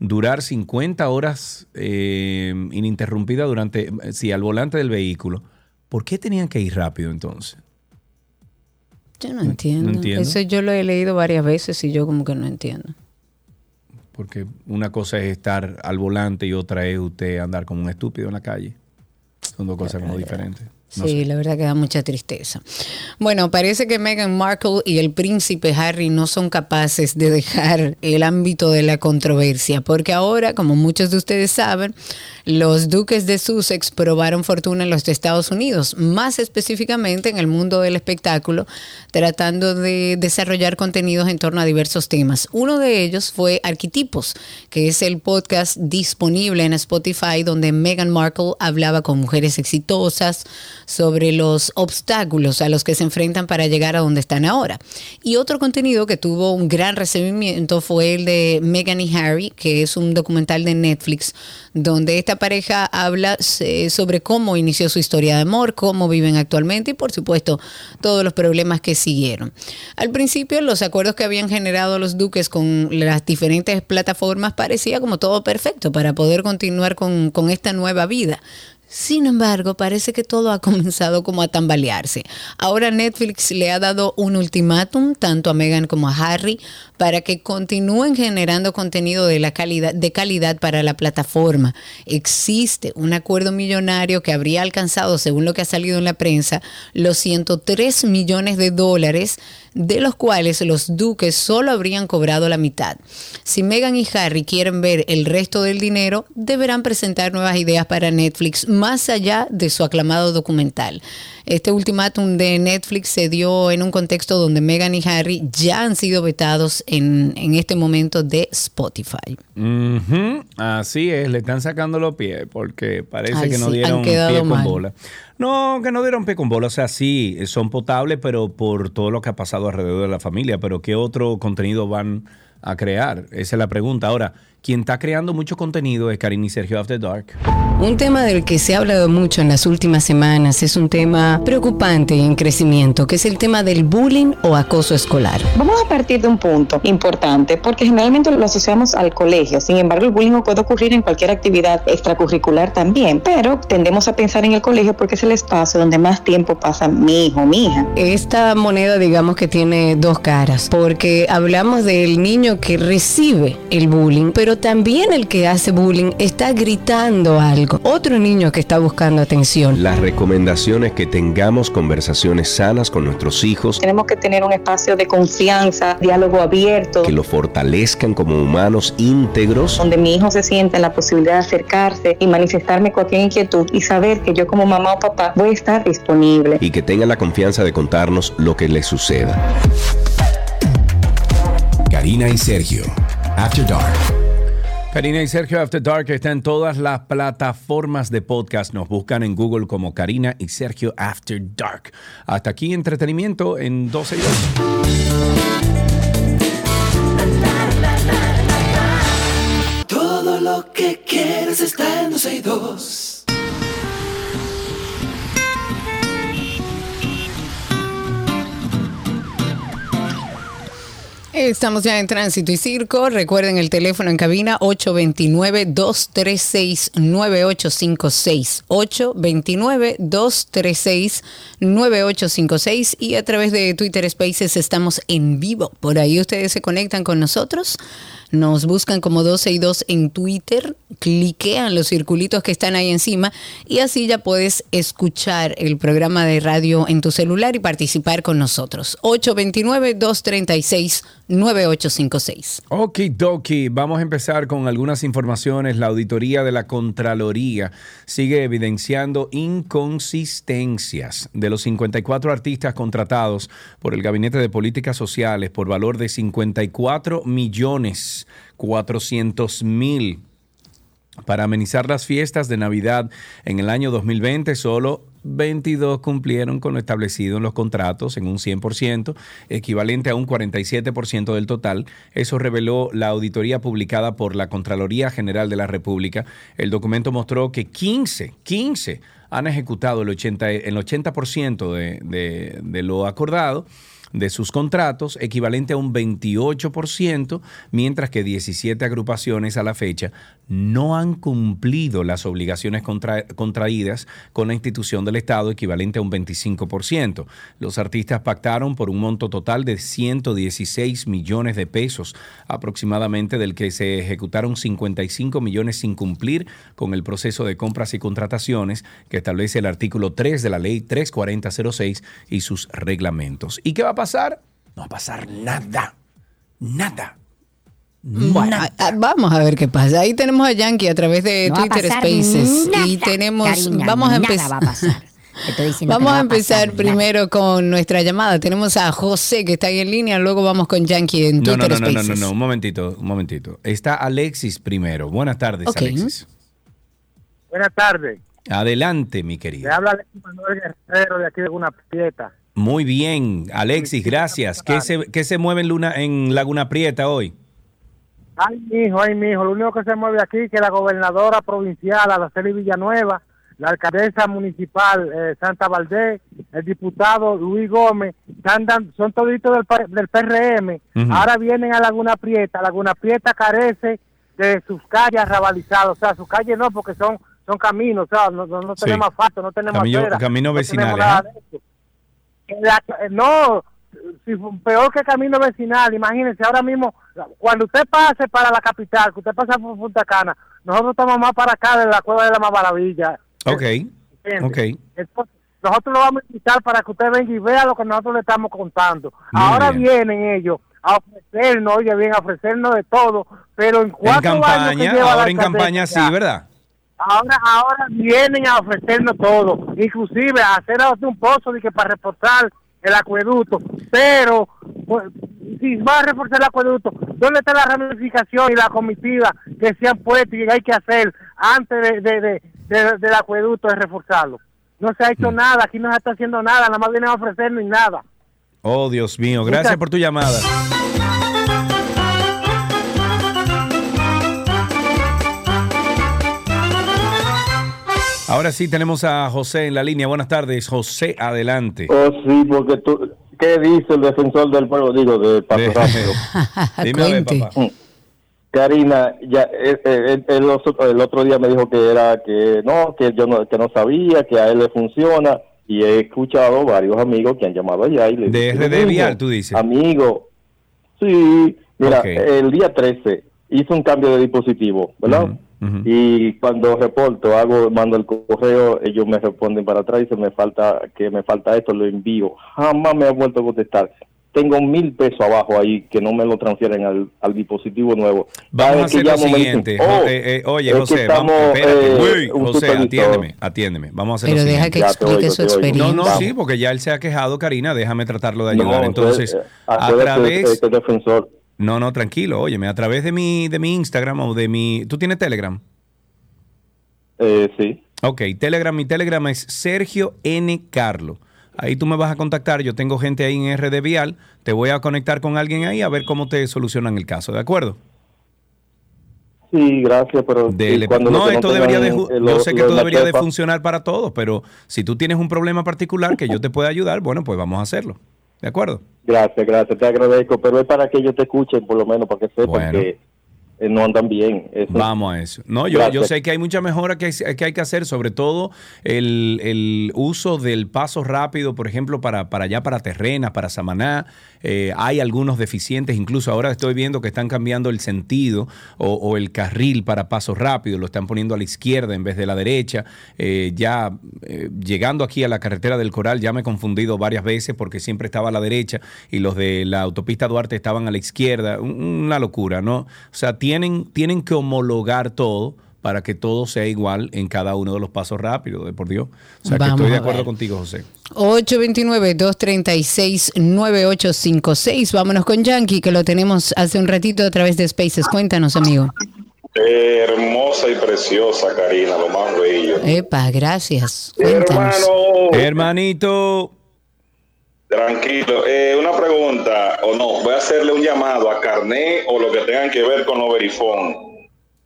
durar 50 horas eh, ininterrumpida durante, si al volante del vehículo, ¿por qué tenían que ir rápido entonces? Yo no entiendo. Eso yo lo he leído varias veces y yo como que no entiendo porque una cosa es estar al volante y otra es usted andar como un estúpido en la calle. Son dos cosas como diferentes sí, la verdad que da mucha tristeza. Bueno, parece que Meghan Markle y el príncipe Harry no son capaces de dejar el ámbito de la controversia, porque ahora, como muchos de ustedes saben, los duques de Sussex probaron fortuna en los Estados Unidos, más específicamente en el mundo del espectáculo, tratando de desarrollar contenidos en torno a diversos temas. Uno de ellos fue Arquetipos, que es el podcast disponible en Spotify donde Meghan Markle hablaba con mujeres exitosas, sobre los obstáculos a los que se enfrentan para llegar a donde están ahora. Y otro contenido que tuvo un gran recibimiento fue el de Meghan y Harry, que es un documental de Netflix, donde esta pareja habla eh, sobre cómo inició su historia de amor, cómo viven actualmente y por supuesto todos los problemas que siguieron. Al principio los acuerdos que habían generado los duques con las diferentes plataformas parecía como todo perfecto para poder continuar con, con esta nueva vida. Sin embargo, parece que todo ha comenzado como a tambalearse. Ahora Netflix le ha dado un ultimátum tanto a Meghan como a Harry para que continúen generando contenido de, la calidad, de calidad para la plataforma. Existe un acuerdo millonario que habría alcanzado, según lo que ha salido en la prensa, los 103 millones de dólares, de los cuales los duques solo habrían cobrado la mitad. Si Meghan y Harry quieren ver el resto del dinero, deberán presentar nuevas ideas para Netflix más allá de su aclamado documental. Este ultimátum de Netflix se dio en un contexto donde Meghan y Harry ya han sido vetados en, este momento de Spotify. Así es, le están sacando los pies porque parece que no dieron pie con bola. No, que no dieron pie con bola. O sea, sí, son potables, pero por todo lo que ha pasado alrededor de la familia. Pero ¿qué otro contenido van a crear? Esa es la pregunta. Ahora, quien está creando mucho contenido es Karina y Sergio After Dark. Un tema del que se ha hablado mucho en las últimas semanas es un tema preocupante y en crecimiento, que es el tema del bullying o acoso escolar. Vamos a partir de un punto importante, porque generalmente lo asociamos al colegio. Sin embargo, el bullying puede ocurrir en cualquier actividad extracurricular también, pero tendemos a pensar en el colegio porque es el espacio donde más tiempo pasa mi hijo, mi hija. Esta moneda, digamos que tiene dos caras, porque hablamos del niño que recibe el bullying, pero también el que hace bullying está gritando algo. Otro niño que está buscando atención. Las recomendaciones que tengamos conversaciones sanas con nuestros hijos. Tenemos que tener un espacio de confianza, diálogo abierto. Que lo fortalezcan como humanos íntegros. Donde mi hijo se sienta en la posibilidad de acercarse y manifestarme cualquier inquietud y saber que yo como mamá o papá voy a estar disponible. Y que tengan la confianza de contarnos lo que les suceda. Karina y Sergio, After Dark. Karina y Sergio After Dark está en todas las plataformas de podcast. Nos buscan en Google como Karina y Sergio After Dark. Hasta aquí entretenimiento en 12 y 2. Todo lo que quieres está en 12 y 2. Estamos ya en Tránsito y Circo. Recuerden el teléfono en cabina 829-236-9856. 829-236-9856. Y a través de Twitter Spaces estamos en vivo. Por ahí ustedes se conectan con nosotros. Nos buscan como 12 y 2 en Twitter, cliquean los circulitos que están ahí encima y así ya puedes escuchar el programa de radio en tu celular y participar con nosotros. 829-236-9856. Okidoki, vamos a empezar con algunas informaciones. La auditoría de la Contraloría sigue evidenciando inconsistencias de los 54 artistas contratados por el Gabinete de Políticas Sociales por valor de 54 millones 400 mil. Para amenizar las fiestas de Navidad en el año 2020, solo 22 cumplieron con lo establecido en los contratos en un 100%, equivalente a un 47% del total. Eso reveló la auditoría publicada por la Contraloría General de la República. El documento mostró que 15, 15 han ejecutado el 80%, el 80 de, de, de lo acordado de sus contratos, equivalente a un 28%, mientras que 17 agrupaciones a la fecha no han cumplido las obligaciones contraídas con la institución del Estado, equivalente a un 25%. Los artistas pactaron por un monto total de 116 millones de pesos aproximadamente, del que se ejecutaron 55 millones sin cumplir con el proceso de compras y contrataciones que establece el artículo 3 de la ley 34006 y sus reglamentos. ¿Y qué va a pasar? No va a pasar nada. Nada. Bueno, vamos a ver qué pasa. Ahí tenemos a Yankee a través de Twitter Spaces. y tenemos. vamos a empezar. vamos a empezar primero con nuestra llamada. Tenemos a José que está ahí en línea, luego vamos con Yankee en Twitter no, no, Spaces. No, no, no, no, un momentito, un momentito. Está Alexis primero. Buenas tardes, Alexis. Buenas tardes. Adelante, mi querido. Le habla Alexis Manuel Guerrero de aquí de Laguna Prieta. Muy bien, Alexis, gracias. ¿Qué se, qué se mueve en, Luna, en Laguna Prieta hoy? Ay, mi hijo, ay, mi hijo. Lo único que se mueve aquí es que la gobernadora provincial, Araceli Villanueva, la alcaldesa municipal eh, Santa Valdés, el diputado Luis Gómez, andan, son toditos del, del PRM. Uh -huh. Ahora vienen a Laguna Prieta. Laguna Prieta carece de sus calles rabalizadas. O sea, sus calles no, porque son son caminos. O sea, no, no, no tenemos sí. asfalto, no tenemos Camino, acera, camino no vecinal. La, no, si, peor que camino vecinal. Imagínense, ahora mismo, cuando usted pase para la capital, que usted pasa por Punta Cana, nosotros estamos más para acá de la Cueva de la Más Maravilla. Ok, ok. Entonces, nosotros lo vamos a invitar para que usted venga y vea lo que nosotros le estamos contando. Muy ahora bien. vienen ellos a ofrecernos, oye bien, a ofrecernos de todo, pero en cuatro en campaña, años que lleva ahora en campaña sí, ¿verdad? Ahora, ahora vienen a ofrecernos todo, inclusive a hacer un pozo de que para reforzar el acueducto, pero pues, si va a reforzar el acueducto, ¿dónde está la ramificación y la comitiva que se han puesto y hay que hacer antes de, de, de, de del acueducto de reforzarlo? No se ha hecho mm. nada, aquí no se está haciendo nada, nada más vienen a ofrecernos y nada. Oh, Dios mío, gracias por tu llamada. Ahora sí tenemos a José en la línea. Buenas tardes, José, adelante. Oh, sí, porque tú, ¿qué dice el defensor del pueblo? Digo, de Paso Rápido. Dime a ver, papá. Mm. Karina, ya eh, eh, el, el otro- el otro día me dijo que era que no, que yo no, que no sabía, que a él le funciona y he escuchado varios amigos que han llamado allá y le De RD. Vial, tú dices. Amigo, sí, mira, el día 13 hice un cambio de dispositivo, ¿verdad? Y cuando reporto, hago, mando el correo, ellos me responden para atrás y se me falta, que me falta esto, lo envío. Jamás me ha vuelto a contestar. Tengo mil pesos abajo ahí que no me lo transfieren al, al dispositivo nuevo. Vamos a hacer lo dicen, siguiente. "Oh, eh, eh, oye, es que José, vamos, estamos, espérate. eh, José, supervisor". atiéndeme, atiéndeme. Vamos a hacer Pero lo deja siguiente. que explique su No, experiencia. no, sí, porque ya él se ha quejado, Karina, déjame tratarlo de ayudar. No, Entonces, entonces, eh, a través... este defensor. No, no, tranquilo, óyeme, a través de mi, de mi Instagram o de mi... ¿Tú tienes Telegram? Eh, sí. Ok, Telegram, mi Telegram es Sergio N. Carlo. Ahí tú me vas a contactar, yo tengo gente ahí en RD Vial, te voy a conectar con alguien ahí a ver cómo te solucionan el caso, ¿de acuerdo? Sí, gracias, pero y cuando no, esto debería de, yo sé que esto debería de funcionar para todos, pero si tú tienes un problema particular que yo te pueda ayudar, bueno, pues vamos a hacerlo. ¿De acuerdo? Gracias, gracias, te agradezco, pero es para que ellos te escuchen, por lo menos, para que sepan Bueno. que eh, no andan bien. Eso- Vamos a eso. No, yo, yo sé que hay mucha mejora que hay, que hay que hacer, sobre todo el, el uso del paso rápido, por ejemplo, para, para allá, para Terrena, para Samaná. Eh, hay algunos deficientes, incluso ahora estoy viendo que están cambiando el sentido o, el carril para paso rápido, lo están poniendo a la izquierda en vez de la derecha. Eh, ya eh, llegando aquí a la carretera del Coral, ya me he confundido varias veces porque siempre estaba a la derecha y los de la autopista Duarte estaban a la izquierda. Un- Una locura, ¿no? O sea, tienen, tienen que homologar todo para que todo sea igual en cada uno de los pasos rápidos, de por Dios. O sea, que estoy de acuerdo contigo, José. 829-236-9856. Vámonos con Yankee, que lo tenemos hace un ratito a través de Spaces. Cuéntanos, amigo. hermosa y preciosa, Karina, lo más bello. Epa, gracias. Cuéntanos. Hermanito. Tranquilo. Eh, una pregunta, o no, voy a hacerle un llamado a Carné o lo que tengan que ver con los verifón.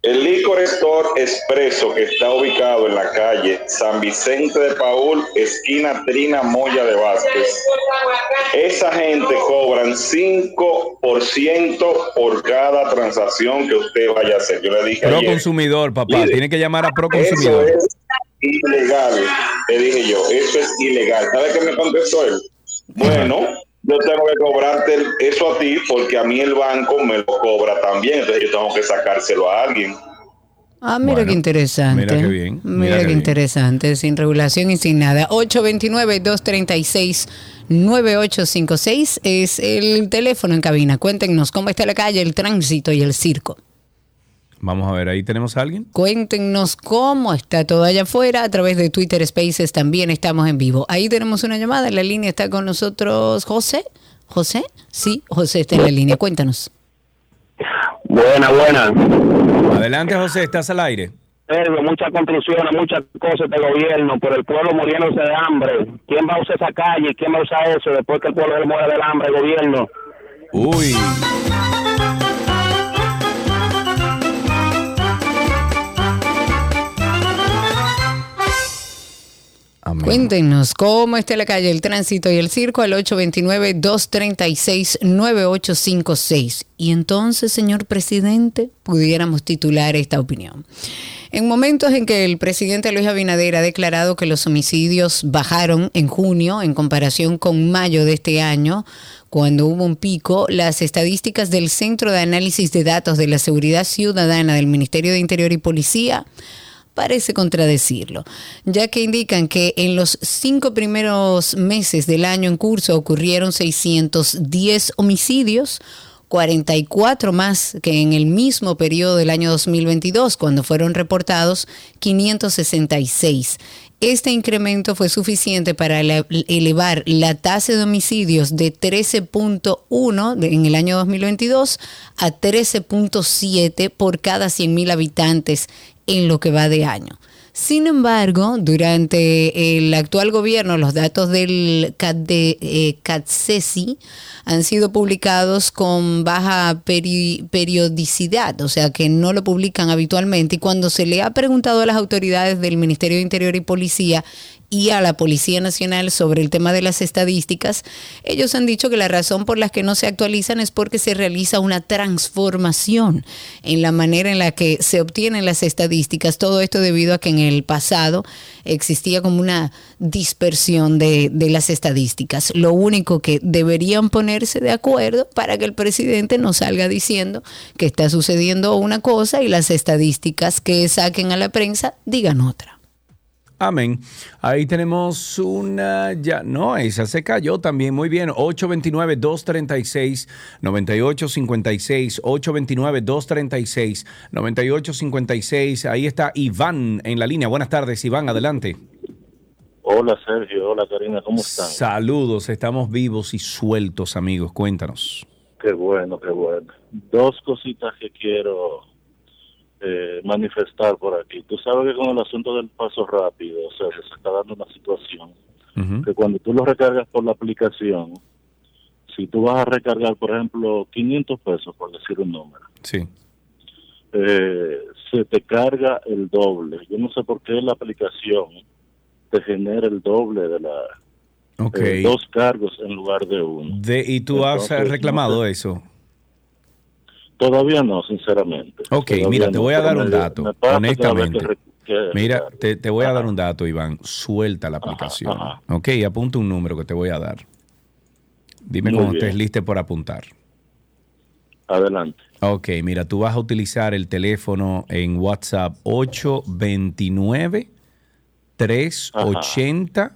El Licor Store Expreso que está ubicado en la calle San Vicente de Paul, esquina Trina Moya de Vázquez. Esa gente cobran 5% por cada transacción que usted vaya a hacer. Yo le dije Pro ayer, consumidor, papá. Tiene que llamar a Pro eso consumidor. es ilegal, le dije yo, eso es ilegal. ¿Sabe qué me contestó él? Bueno, yo tengo que cobrarte eso a ti porque a mí el banco me lo cobra también, entonces yo tengo que sacárselo a alguien. Ah, mira qué interesante. mira qué bien, Mira, mira qué, qué bien. interesante, sin regulación y sin nada. 829-236-9856 es el teléfono en cabina. Cuéntenos cómo está la calle, el tránsito y el circo. Vamos a ver, ahí tenemos a alguien. Cuéntenos cómo está todo allá afuera. A través de Twitter Spaces también estamos en vivo. Ahí tenemos una llamada. En la línea está con nosotros José. ¿José? Sí, José está en la línea. Cuéntanos. Buena, buena. Adelante, José, estás al aire. Sergio, muchas construcciones, muchas cosas de gobierno, pero el pueblo muriéndose de hambre. ¿Quién va a usar esa calle? ¿Quién va a usar eso después que el pueblo muere del hambre, el gobierno? Uy. Cuéntenos cómo está la calle, el tránsito y el circo al 829-236-9856. Y entonces, señor presidente, pudiéramos titular esta opinión. En momentos en que el presidente Luis Abinader ha declarado que los homicidios bajaron en junio en comparación con mayo de este año, cuando hubo un pico, las estadísticas del Centro de Análisis de Datos de la Seguridad Ciudadana del Ministerio de Interior y Policía parece contradecirlo, ya que indican que en los cinco primeros meses del año en curso ocurrieron 610 homicidios, 44 más que en el mismo periodo del año 2022, cuando fueron reportados 566. Este incremento fue suficiente para ele- elevar la tasa de homicidios de 13.1 de- en el año 2022 a 13.7 por cada 100.000 habitantes en lo que va de año. Sin embargo, durante el actual gobierno, los datos del CATSESI eh, han sido publicados con baja periodicidad, o sea que no lo publican habitualmente. Y cuando se le ha preguntado a las autoridades del Ministerio de Interior y Policía y a la Policía Nacional sobre el tema de las estadísticas, ellos han dicho que la razón por la que no se actualizan es porque se realiza una transformación en la manera en la que se obtienen las estadísticas. Todo esto debido a que en el pasado existía como una dispersión de, de las estadísticas. Lo único que deberían ponerse de acuerdo para que el presidente no salga diciendo que está sucediendo una cosa y las estadísticas que saquen a la prensa digan otra. Amén. Ahí tenemos una, ya, no, esa se cayó también, muy bien. 829-236-9856, 829-236-9856. Ahí está Iván en la línea. Buenas tardes, Iván, adelante. Hola Sergio, hola Karina, ¿cómo están? Saludos, estamos vivos y sueltos, amigos. Cuéntanos. Qué bueno, qué bueno. Dos cositas que quiero eh, manifestar por aquí. Tú sabes que con el asunto del paso rápido, o sea, se está dando una situación que cuando tú lo recargas por la aplicación, si tú vas a recargar, por ejemplo, 500 pesos, por decir un número, sí. Eh, se te carga el doble. Yo no sé por qué la aplicación te genera el doble de la... Okay. dos cargos en lugar de uno. De, ¿Y tú has reclamado eso? Todavía no, sinceramente. Ok, mira, te voy a dar un dato, honestamente. mira, te, voy a dar un dato, Iván. Suelta la aplicación. Ok, apunta un número que te voy a dar. Dime cuando estés listo por apuntar. Adelante. Ok, mira, tú vas a utilizar el teléfono en WhatsApp 829 380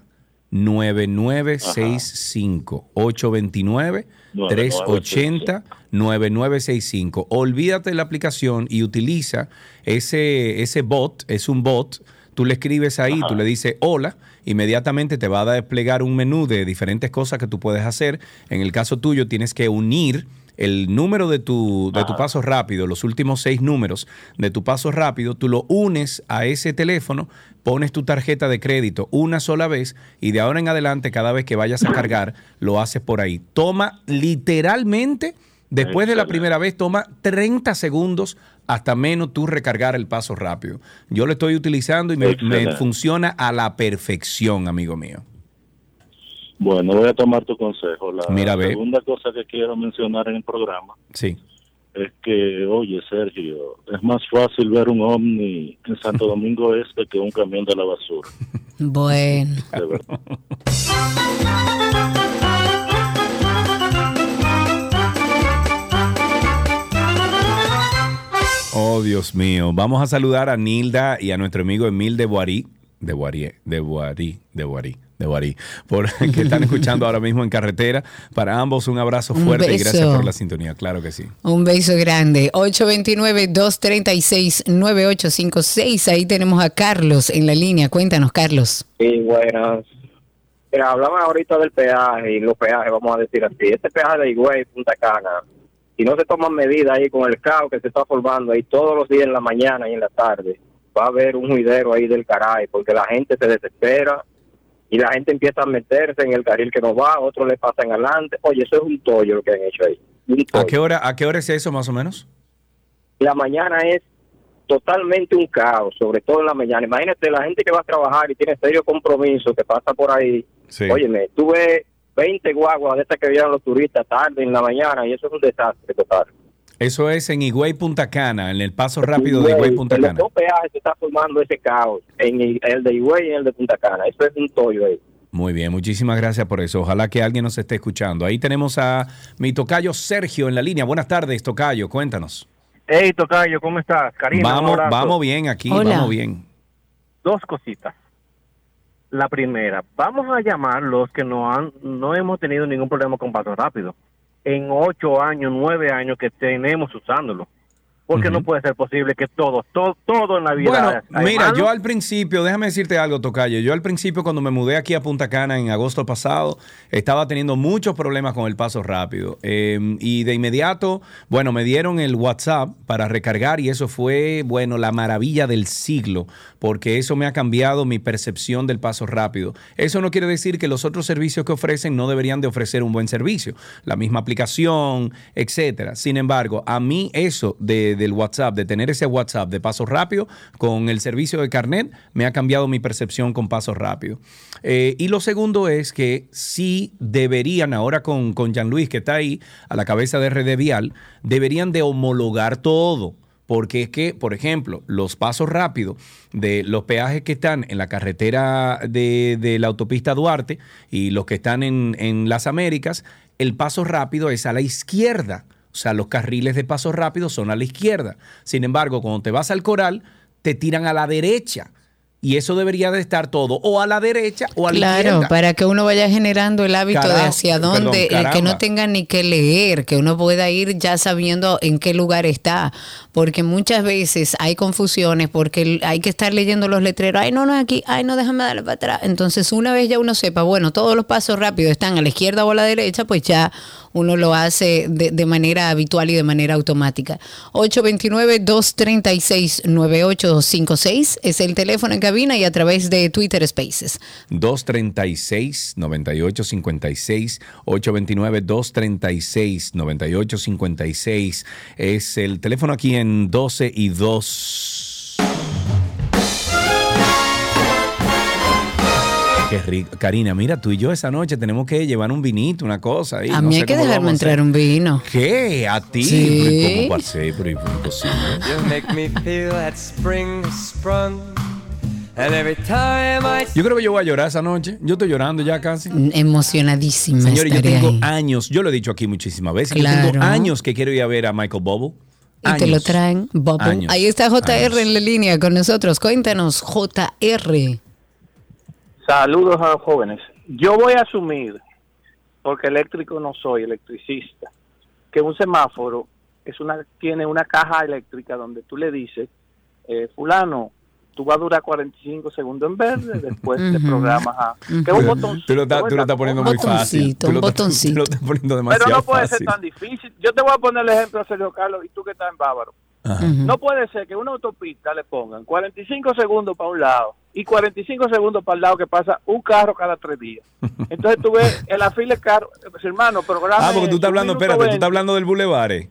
9965 829 380 9965. Olvídate de la aplicación y utiliza ese, ese bot, es un bot. Tú le escribes ahí, tú le dices hola, inmediatamente te va a desplegar un menú de diferentes cosas que tú puedes hacer. En el caso tuyo, tienes que unir el número de tu, de tu paso rápido, los últimos seis números de tu paso rápido, tú lo unes a ese teléfono, pones tu tarjeta de crédito una sola vez y de ahora en adelante, cada vez que vayas a cargar, lo haces por ahí. Toma literalmente, después de la primera vez, toma 30 segundos hasta menos tú recargar el paso rápido. Yo lo estoy utilizando y me, me funciona a la perfección, amigo mío. Bueno, voy a tomar tu consejo. La Mira, segunda cosa que quiero mencionar en el programa sí. es que, oye, Sergio, es más fácil ver un ovni en Santo Domingo Este que un camión de la basura. Bueno. Oh, Dios mío. Vamos a saludar a Nilda y a nuestro amigo Emil de Boarí. De Boarí, de Boarí, de Boarí de Guarí, por, que están escuchando ahora mismo en carretera. Para ambos un abrazo fuerte y gracias por la sintonía, claro que sí. Un beso grande. 829-236-9856. Ahí tenemos a Carlos en la línea. Cuéntanos, Carlos. Sí, buenas. Mira, hablaban ahorita del peaje y los peajes, vamos a decir así. Este peaje de Higüey, Punta Cana, si no se toman medidas ahí con el caos que se está formando ahí todos los días en la mañana y en la tarde, va a haber un juidero ahí del caray, porque la gente se desespera y la gente empieza a meterse en el carril que no va, otros le pasan adelante. Oye, eso es un tollo lo que han hecho ahí. ¿A qué hora, a qué hora es eso más o menos? La mañana es totalmente un caos, sobre todo en la mañana. Imagínate la gente que va a trabajar y tiene serio compromiso, que pasa por ahí. Sí. Óyeme, tuve 20 guaguas de estas que vieron los turistas tarde en la mañana y eso es un desastre total. Eso es en Higüey Punta Cana, en el paso rápido de Higüey Punta Cana. En los dos peajes se está formando ese caos, en el de Higüey y en el de Punta Cana. Eso es un tollo ahí. Muy bien, muchísimas gracias por eso. Ojalá que alguien nos esté escuchando. Ahí tenemos a mi tocayo Sergio en la línea. Buenas tardes, tocayo, cuéntanos. Hey, tocayo, ¿cómo estás? Karina, vamos, vamos bien aquí, vamos bien. Dos cositas. La primera, vamos a llamar los que no han, no hemos tenido ningún problema con paso rápido en ocho años, nueve años que tenemos usándolo. Porque no puede ser posible que todo, todo, todo en la vida. Bueno, hay mira, malo. yo al principio, déjame decirte algo, Tocayo. Yo al principio, cuando me mudé aquí a Punta Cana en agosto pasado, estaba teniendo muchos problemas con el paso rápido. Eh, y de inmediato, bueno, me dieron el WhatsApp para recargar y eso fue, bueno, la maravilla del siglo, porque eso me ha cambiado mi percepción del paso rápido. Eso no quiere decir que los otros servicios que ofrecen no deberían de ofrecer un buen servicio, la misma aplicación, etcétera. Sin embargo, a mí eso de, del WhatsApp, de tener ese WhatsApp de paso rápido con el servicio de Carnet, me ha cambiado mi percepción con paso rápido. Eh, y lo segundo es que sí deberían, ahora con, con Jean-Louis, que está ahí a la cabeza de RD Vial, deberían de homologar todo. Porque es que, por ejemplo, los pasos rápidos de los peajes que están en la carretera de, de la autopista Duarte y los que están en, en las Américas, el paso rápido es a la izquierda. O sea, los carriles de paso rápido son a la izquierda. Sin embargo, cuando te vas al coral, te tiran a la derecha. Y eso debería de estar todo o a la derecha o a la Claro, izquierda. para que uno vaya generando el hábito de hacia dónde, que no tenga ni que leer, que uno pueda ir ya sabiendo en qué lugar está, porque muchas veces hay confusiones porque hay que estar leyendo los letreros, ay no, no es aquí, ay no, déjame darle para atrás. Entonces una vez ya uno sepa, bueno, todos los pasos rápidos están a la izquierda o a la derecha, pues ya uno lo hace de, de manera habitual y de manera automática. 829-236-9856 es el teléfono en cabina y a través de Twitter Spaces. 236-9856, 829-236-9856 es el teléfono aquí en 12 y 2. Qué rico. Karina, mira, tú y yo esa noche tenemos que llevar un vinito, una cosa. ahí, A no mí sé hay que dejarme entrar un vino. ¿Qué? ¿A ti? Sí. ¿Cómo pasé? Pero imposible. You make me feel that spring sprung. And every time I Yo creo que yo voy a llorar esa noche. Yo estoy llorando ya casi. Emocionadísima. Señores, yo tengo ahí. años, yo lo he dicho aquí muchísimas veces, yo tengo años que quiero ir a ver a Michael Bubble. Y te lo Años. traen, Bubble. Años. Ahí está JR en la línea con nosotros. Cuéntanos, JR. Saludos a los jóvenes. Yo voy a asumir, porque eléctrico no soy, electricista, que un semáforo es una tiene una caja eléctrica donde tú le dices, eh, fulano, tú vas a durar 45 segundos en verde, después te programas a... Que un Tú lo botoncito. tú lo estás poniendo muy fácil. botoncito, Tú lo botoncito. tú lo estás poniendo Pero demasiado no puede fácil. ser tan difícil. Yo te voy a poner el ejemplo, Sergio Carlos, y tú que estás en Bávaro. No puede ser que una autopista le pongan 45 segundos para un lado y 45 segundos para el lado que pasa un carro cada tres días. Entonces tú ves fila de carro, pues, hermano, programa. Ah, porque tú estás hablando, espérate, tú estás hablando del Boulevard. eh.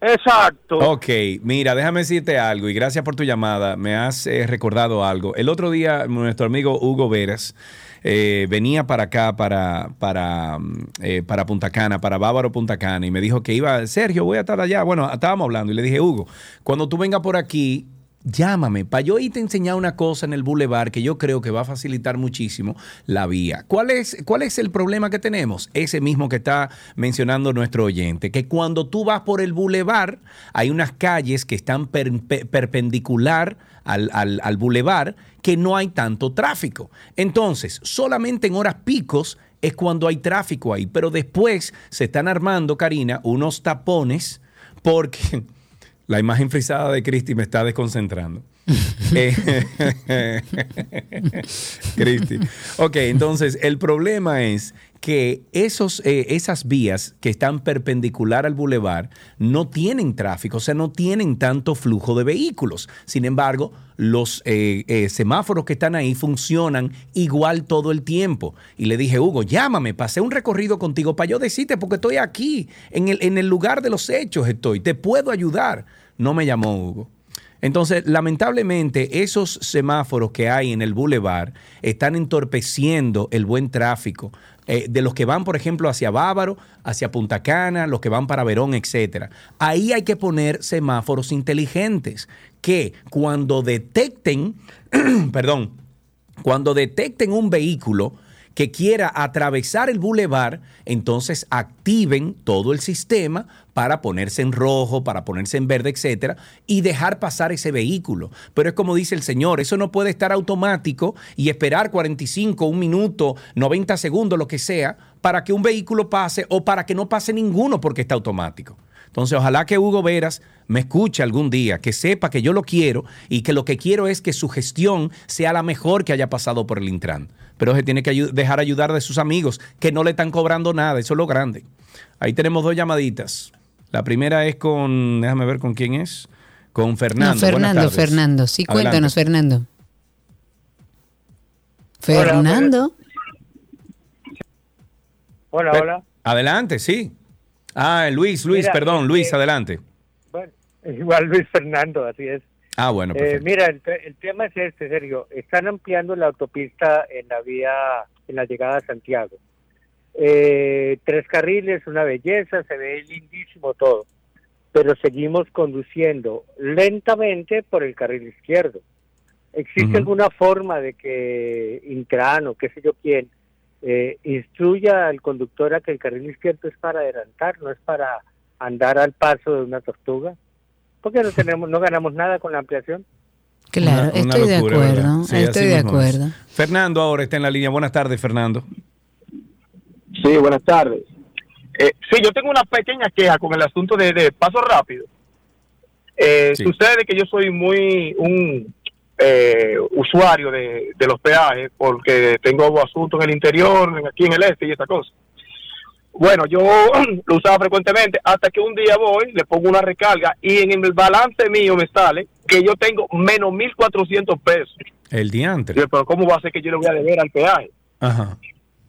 Exacto. Ok, mira, déjame decirte algo y gracias por tu llamada. Me has eh, recordado algo. El otro día nuestro amigo Hugo Veras eh, venía para acá, para, para, mm, eh, para Punta Cana, para Bávaro Punta Cana y me dijo que iba, Sergio, voy a estar allá. Bueno, estábamos hablando y le dije, Hugo, cuando tú vengas por aquí, llámame para yo irte a enseñar una cosa en el bulevar que yo creo que va a facilitar muchísimo la vía. ¿Cuál es, ¿Cuál es el problema que tenemos? Ese mismo que está mencionando nuestro oyente, que cuando tú vas por el bulevar, hay unas calles que están per- pe- perpendicular al, al, al bulevar que no hay tanto tráfico. Entonces, solamente en horas picos es cuando hay tráfico ahí, pero después se están armando, Karina, unos tapones porque la imagen frisada de Cristi me está desconcentrando. Eh, Cristi. Ok, entonces el problema es que esos, eh, esas vías que están perpendicular al bulevar no tienen tráfico, o sea, no tienen tanto flujo de vehículos. Sin embargo, los eh, eh, semáforos que están ahí funcionan igual todo el tiempo. Y le dije, Hugo, llámame, pasé un recorrido contigo para yo decirte, porque estoy aquí, en el, en el lugar de los hechos estoy, te puedo ayudar. No me llamó Hugo. Entonces, lamentablemente, esos semáforos que hay en el bulevar están entorpeciendo el buen tráfico eh, de los que van, por ejemplo, hacia Bávaro, hacia Punta Cana, los que van para Verón, etcétera. Ahí hay que poner semáforos inteligentes que cuando detecten, perdón, cuando detecten un vehículo que quiera atravesar el bulevar, entonces activen todo el sistema para ponerse en rojo, para ponerse en verde, etcétera, y dejar pasar ese vehículo. Pero es como dice el señor, eso no puede estar automático y esperar 45, un minuto, 90 segundos, lo que sea, para que un vehículo pase o para que no pase ninguno porque está automático. Entonces, ojalá que Hugo Veras me escuche algún día, que sepa que yo lo quiero y que lo que quiero es que su gestión sea la mejor que haya pasado por el Intran. Pero se tiene que dejar ayudar de sus amigos, que no le están cobrando nada, eso es lo grande. Ahí tenemos dos llamaditas. La primera es con, déjame ver con quién es, con Fernando. No, Fernando. Fernando. Sí, Adelante. cuéntanos, Fernando. Fernando. Hola, hola. Adelante, sí. Ah, Luis, Luis, Mira, perdón, Luis, adelante. Bueno, igual Luis Fernando, así es. Ah, bueno, Eh, mira, el, te- el tema es este, Sergio. Están ampliando la autopista en la vía, en la llegada a Santiago. Eh, tres carriles, una belleza, se ve lindísimo todo. Pero seguimos conduciendo lentamente por el carril izquierdo. ¿Existe alguna forma de que Intran o qué sé yo quién eh, instruya al conductor a que el carril izquierdo es para adelantar, no es para andar al paso de una tortuga? Porque no tenemos, no ganamos nada con la ampliación. Claro, Una- una estoy de acuerdo. estoy de es. acuerdo. Fernando ahora está en la línea. Buenas tardes, Fernando. Sí, buenas tardes. Eh, sí, yo tengo una pequeña queja con el asunto de, de paso rápido. Eh, Sí. Sucede que yo soy muy un eh, usuario de, de los peajes porque tengo asuntos en el interior, en- aquí en el este y esa cosa. Bueno, yo lo usaba frecuentemente hasta que un día voy, le pongo una recarga y en el balance mío me sale que yo tengo menos 1.400 pesos. El diantre. Yo, pero ¿cómo va a ser que yo le voy a deber al peaje? Ajá.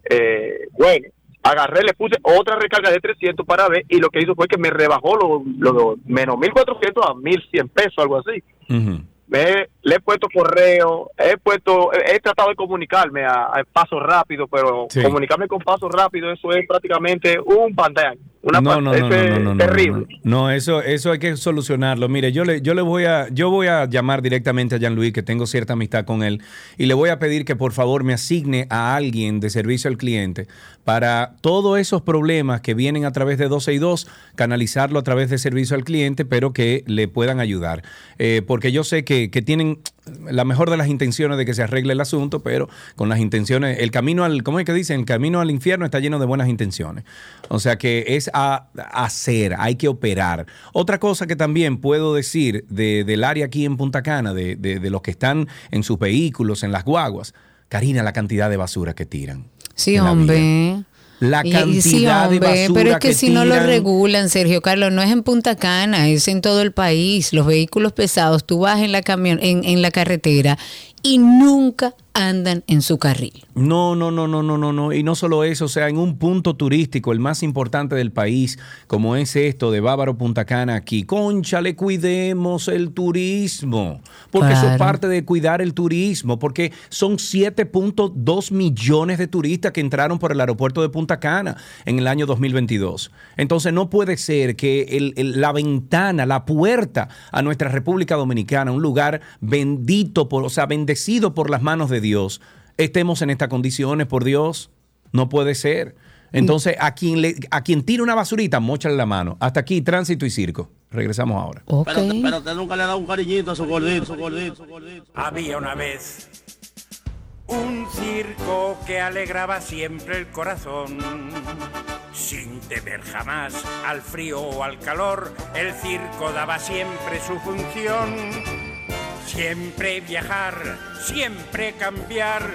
Eh, bueno, agarré, le puse otra recarga de 300 para ver y lo que hizo fue que me rebajó lo, lo- lo- menos 1400 a 1100 pesos, algo así. Ujú. Me, le he puesto correo, he puesto, he, tratado de comunicarme a, a paso rápido, pero Sí. comunicarme con paso rápido, eso es prácticamente un pantalla. Una no, no, no, no, no, no, no, terrible. No, no, eso, eso hay que solucionarlo. Mire, yo le, yo le voy a, yo voy a llamar directamente a Jean-Louis, que tengo cierta amistad con él, y le voy a pedir que por favor me asigne a alguien de servicio al cliente para todos esos problemas que vienen a través de 12 y 2, canalizarlo a través de servicio al cliente, pero que le puedan ayudar. Eh, porque yo sé que, que tienen la mejor de las intenciones de que se arregle el asunto, pero con las intenciones, el camino al, ¿cómo es que dicen? El camino al infierno está lleno de buenas intenciones. O sea que es a, a hacer, hay que operar. Otra cosa que también puedo decir de- del área aquí en Punta Cana, de, de- de los que están en sus vehículos, en las guaguas, Karina, la cantidad de basura que tiran. Sí, hombre. La cantidad y sí, de hombre, basura pero es que, si no lo regulan, Sergio Carlos, no es en Punta Cana, es en todo el país. Los vehículos pesados, tú vas en la camión, en, en la carretera y nunca andan en su carril. No, no, no, no, no, no, no. Y no solo eso, o sea, en un punto turístico, el más importante del país, como es esto de Bávaro Punta Cana aquí, conchale, cuidemos el turismo. Porque eso es parte de cuidar el turismo, porque son 7.2 millones de turistas que entraron por el aeropuerto de Punta Cana en el año 2022. Entonces no puede ser que el- el- la ventana, la puerta a nuestra República Dominicana, un lugar bendito, por, o sea, bendecido por las manos de Dios, estemos en estas condiciones, por Dios. No puede ser. Entonces, a quien, le, a quien tira una basurita, mochale la mano. Hasta aquí, tránsito y circo. Regresamos ahora. Pero, pero usted nunca le ha dado un cariñito a su gordito, su gordito, su gordito. Había una vez un circo que alegraba siempre el corazón. Sin temer jamás al frío o al calor, el circo daba siempre su función. Siempre viajar, siempre cambiar.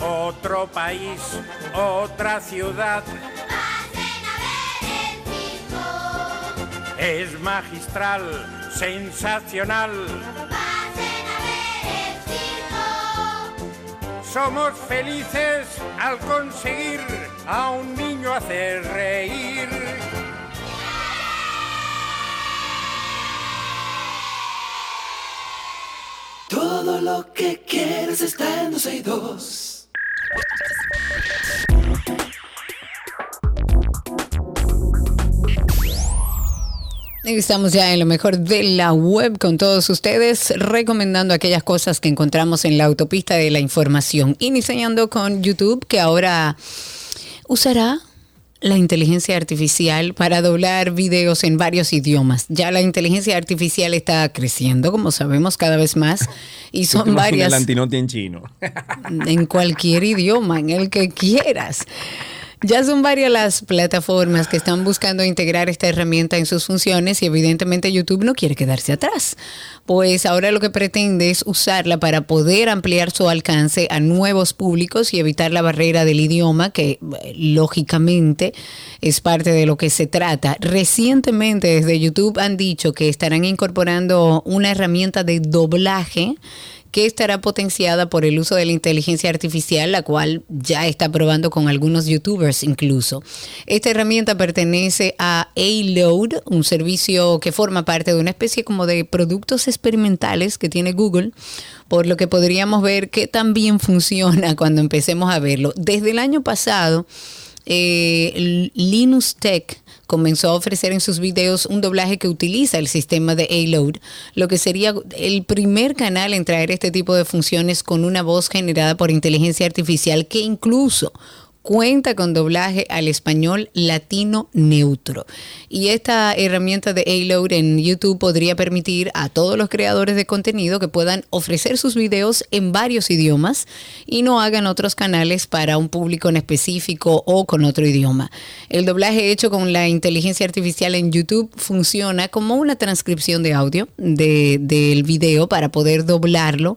Otro país, otra ciudad. Es magistral, sensacional. Somos felices al conseguir a un niño hacer reír. Todo lo que quieres está en 12 y 2. Estamos ya en lo mejor de la web con todos ustedes, recomendando aquellas cosas que encontramos en la autopista de la información, iniciando con YouTube, que ahora usará la inteligencia artificial para doblar videos en varios idiomas. Ya la inteligencia artificial está creciendo, como sabemos, cada vez más, y ¿Tú te son varias El en chino. en cualquier idioma, en el que quieras. Ya son varias las plataformas que están buscando integrar esta herramienta en sus funciones y evidentemente YouTube no quiere quedarse atrás. Pues ahora lo que pretende es usarla para poder ampliar su alcance a nuevos públicos y evitar la barrera del idioma, que lógicamente es parte de lo que se trata. Recientemente desde YouTube han dicho que estarán incorporando una herramienta de doblaje que estará potenciada por el uso de la inteligencia artificial, la cual ya está probando con algunos youtubers incluso. Esta herramienta pertenece a A-Load, un servicio que forma parte de una especie como de productos experimentales que tiene Google, por lo que podríamos ver que también funciona cuando empecemos a verlo. Desde el año pasado, eh, Linus Tech comenzó a ofrecer en sus videos un doblaje que utiliza el sistema de A-Load, lo que sería el primer canal en traer este tipo de funciones con una voz generada por inteligencia artificial que incluso cuenta con doblaje al español latino neutro. Y esta herramienta de A-Load en YouTube podría permitir a todos los creadores de contenido que puedan ofrecer sus videos en varios idiomas y no hagan otros canales para un público en específico o con otro idioma. El doblaje hecho con la inteligencia artificial en YouTube funciona como una transcripción de audio del video para poder doblarlo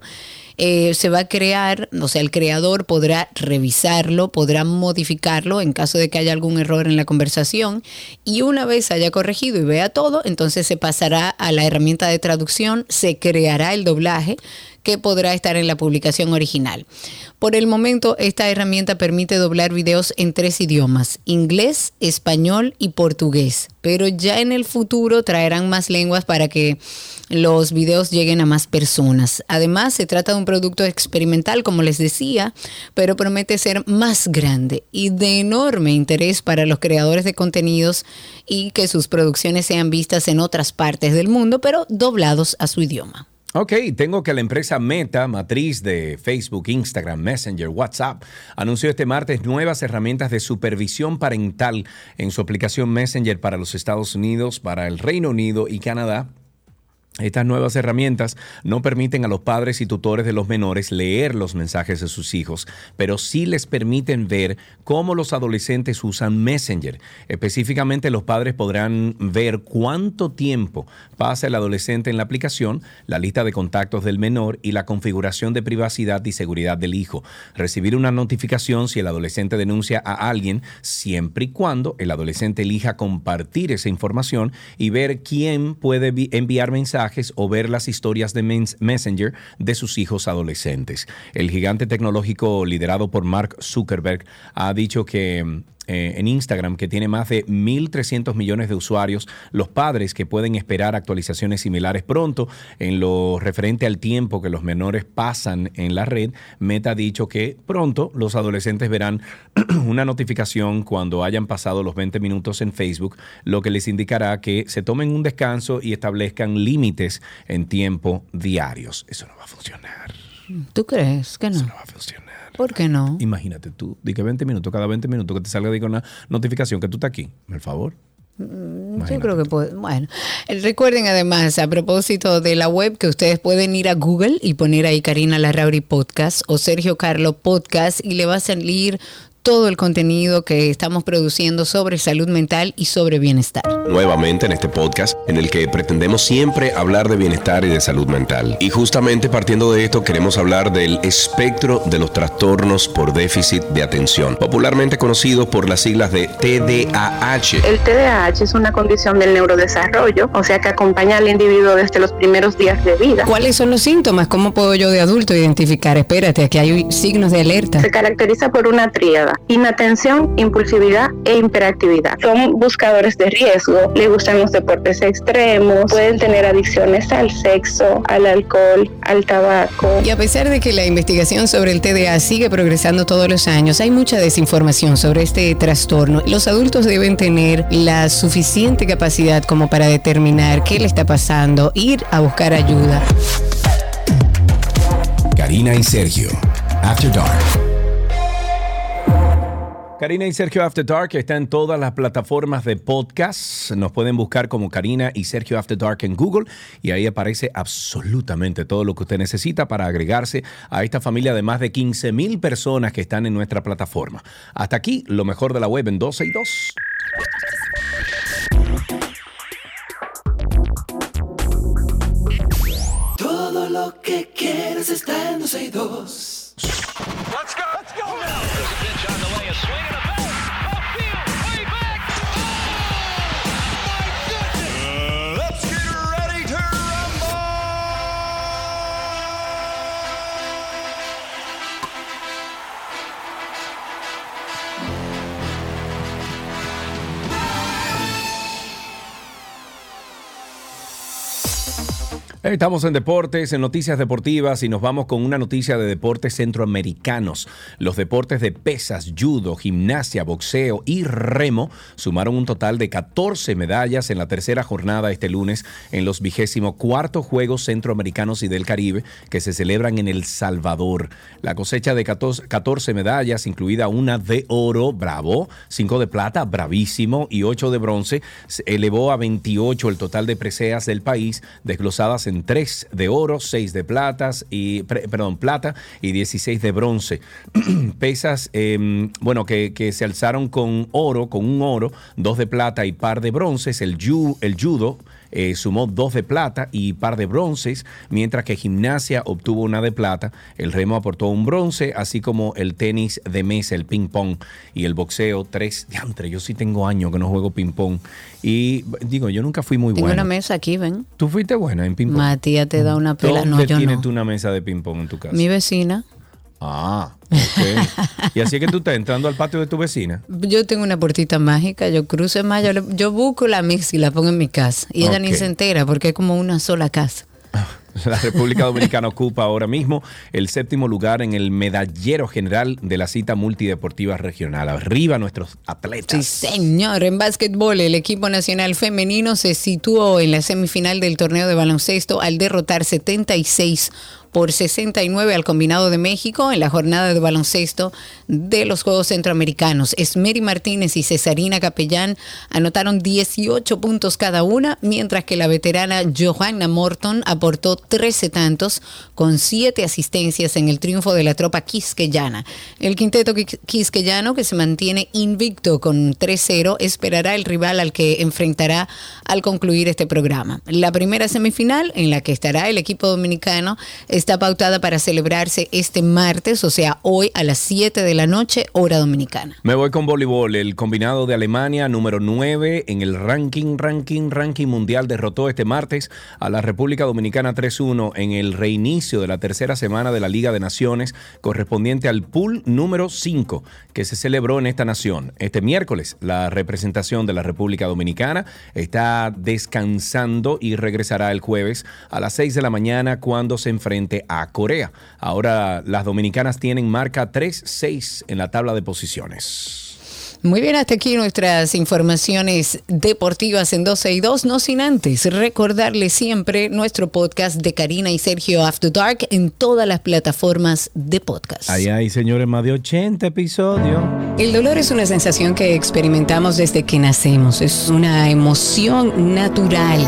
eh, se va a crear, o sea, el creador podrá revisarlo, podrá modificarlo en caso de que haya algún error en la conversación. Y una vez haya corregido y vea todo, entonces se pasará a la herramienta de traducción, se creará el doblaje que podrá estar en la publicación original. Por el momento, esta herramienta permite doblar videos en tres idiomas, inglés, español y portugués, pero ya en el futuro traerán más lenguas para que los videos lleguen a más personas. Además, se trata de un producto experimental, como les decía, pero promete ser más grande y de enorme interés para los creadores de contenidos y que sus producciones sean vistas en otras partes del mundo, pero doblados a su idioma. Ok, tengo que la empresa Meta, matriz de Facebook, Instagram, Messenger, WhatsApp, anunció este martes nuevas herramientas de supervisión parental en su aplicación Messenger para los Estados Unidos, para el Reino Unido y Canadá estas nuevas herramientas no permiten a los padres y tutores de los menores leer los mensajes de sus hijos, pero sí les permiten ver cómo los adolescentes usan Messenger. Específicamente los padres podrán ver cuánto tiempo pasa el adolescente en la aplicación, la lista de contactos del menor y la configuración de privacidad y seguridad del hijo. Recibir una notificación si el adolescente denuncia a alguien, siempre y cuando el adolescente elija compartir esa información y ver quién puede enviar mensajes o ver las historias de Messenger de sus hijos adolescentes. El gigante tecnológico liderado por Mark Zuckerberg ha dicho que eh, en Instagram, que tiene más de 1.300 millones de usuarios, los padres que pueden esperar actualizaciones similares pronto en lo referente al tiempo que los menores pasan en la red, Meta ha dicho que pronto los adolescentes verán una notificación cuando hayan pasado los 20 minutos en Facebook, lo que les indicará que se tomen un descanso y establezcan límites en tiempo diarios. Eso no va a funcionar. ¿Tú crees que no? Eso no va a funcionar. ¿Por qué no? Imagínate tú, di que 20 minutos, cada 20 minutos que te salga diga una notificación que tú estás aquí, por favor. Mm, yo creo que puede. Bueno, recuerden además, a propósito de la web, que ustedes pueden ir a Google y poner ahí Karina Larrauri Podcast o Sergio Carlo Podcast y le va a salir todo el contenido que estamos produciendo sobre salud mental y sobre bienestar. Nuevamente en este podcast en el que pretendemos siempre hablar de bienestar y de salud mental. Y justamente partiendo de esto queremos hablar del espectro de los trastornos por déficit de atención, popularmente conocido por las siglas de TDAH. El TDAH es una condición del neurodesarrollo, o sea que acompaña al individuo desde los primeros días de vida. ¿Cuáles son los síntomas? ¿Cómo puedo yo de adulto identificar? Espérate, aquí hay signos de alerta. Se caracteriza por una tríada inatención, impulsividad e hiperactividad. Son buscadores de riesgo, les gustan los deportes extremos, pueden tener adicciones al sexo, al alcohol, al tabaco. Y a pesar de que la investigación sobre el TDA sigue progresando todos los años, hay mucha desinformación sobre este trastorno. Los adultos deben tener la suficiente capacidad como para determinar qué le está pasando, ir a buscar ayuda. Karina y Sergio, After Dark. Karina y Sergio After Dark está en todas las plataformas de podcast. Nos pueden buscar como Karina y Sergio After Dark en Google y ahí aparece absolutamente todo lo que usted necesita para agregarse a esta familia de más de 15 mil personas que están en nuestra plataforma. Hasta aquí, lo mejor de la web en 12 y 2. Todo lo que quieres está en 12 y 2. a swing and a back. Estamos en deportes, en noticias deportivas y nos vamos con una noticia de deportes centroamericanos. Los deportes de pesas, judo, gimnasia, boxeo y remo sumaron un total de 14 medallas en la tercera jornada este lunes en los vigésimo cuarto Juegos Centroamericanos y del Caribe que se celebran en El Salvador. La cosecha de 14, 14 medallas, incluida una de oro, bravo, 5 de plata, bravísimo y 8 de bronce, elevó a 28 el total de preseas del país, desglosadas en 3 de oro, 6 de platas y, perdón, plata y 16 de bronce. Pesas, eh, bueno, que, que se alzaron con oro, con un oro, 2 de plata y par de bronces. El, ju- el judo eh, sumó 2 de plata y par de bronces, mientras que gimnasia obtuvo una de plata. El remo aportó un bronce, así como el tenis de mesa, el ping pong y el boxeo, 3. Diantre, yo sí tengo años que no juego ping pong. Y digo, yo nunca fui muy Tengo bueno. una mesa aquí, ven. ¿Tú fuiste buena en ping pong? Matías te da una pela. ¿Dónde No, yo tienes no. tú una mesa de ping pong en tu casa? Mi vecina. Ah, ok. y así es que tú estás entrando al patio de tu vecina. Yo tengo una puertita mágica, yo cruzo más, yo, le- yo busco la mix y la pongo en mi casa. Y ella ni se entera porque es como una sola casa. La República Dominicana ocupa ahora mismo el séptimo lugar en el medallero general de la cita multideportiva regional. Arriba nuestros atletas. Sí, señor. En básquetbol, el equipo nacional femenino se situó en la semifinal del torneo de baloncesto al derrotar 76 por 69 al combinado de México en la jornada de baloncesto de los Juegos Centroamericanos. Esmeri Martínez y Cesarina Capellán anotaron 18 puntos cada una, mientras que la veterana Johanna Morton aportó 13 tantos con 7 asistencias en el triunfo de la tropa quisqueyana. El quinteto quis- quisqueyano, que se mantiene invicto con 3-0, esperará el rival al que enfrentará al concluir este programa. La primera semifinal, en la que estará el equipo dominicano, está pautada para celebrarse este martes, o sea, hoy a las 7 de la noche, hora dominicana. Me voy con voleibol. El combinado de Alemania, número 9 en el ranking, ranking, ranking mundial, derrotó este martes a la República Dominicana 3-1 en el reinicio de la tercera semana de la Liga de Naciones, correspondiente al pool número 5 que se celebró en esta nación. Este miércoles, la representación de la República Dominicana está descansando y regresará el jueves a las 6 de la mañana cuando se enfrente a Corea. Ahora las dominicanas tienen marca 3-6 en la tabla de posiciones. Muy bien, hasta aquí nuestras informaciones deportivas en 12 y 2, no sin antes recordarles siempre nuestro podcast de Karina y Sergio After Dark en todas las plataformas de podcast. Ahí hay, señores, más de 80 episodios. El dolor es una sensación que experimentamos desde que nacemos, es una emoción natural.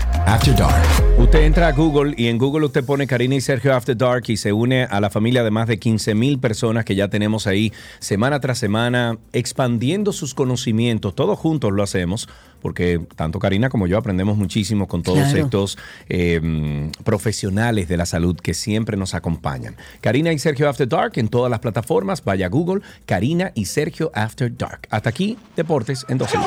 After Dark. Usted entra a Google y en Google usted pone Karina y Sergio After Dark y se une a la familia de más de 15 mil personas que ya tenemos ahí semana tras semana expandiendo sus conocimientos. Todos juntos lo hacemos porque tanto Karina como yo aprendemos muchísimo con todos Claro. estos eh, profesionales de la salud que siempre nos acompañan. Karina y Sergio After Dark en todas las plataformas. Vaya a Google, Karina y Sergio After Dark. Hasta aquí, Deportes en 12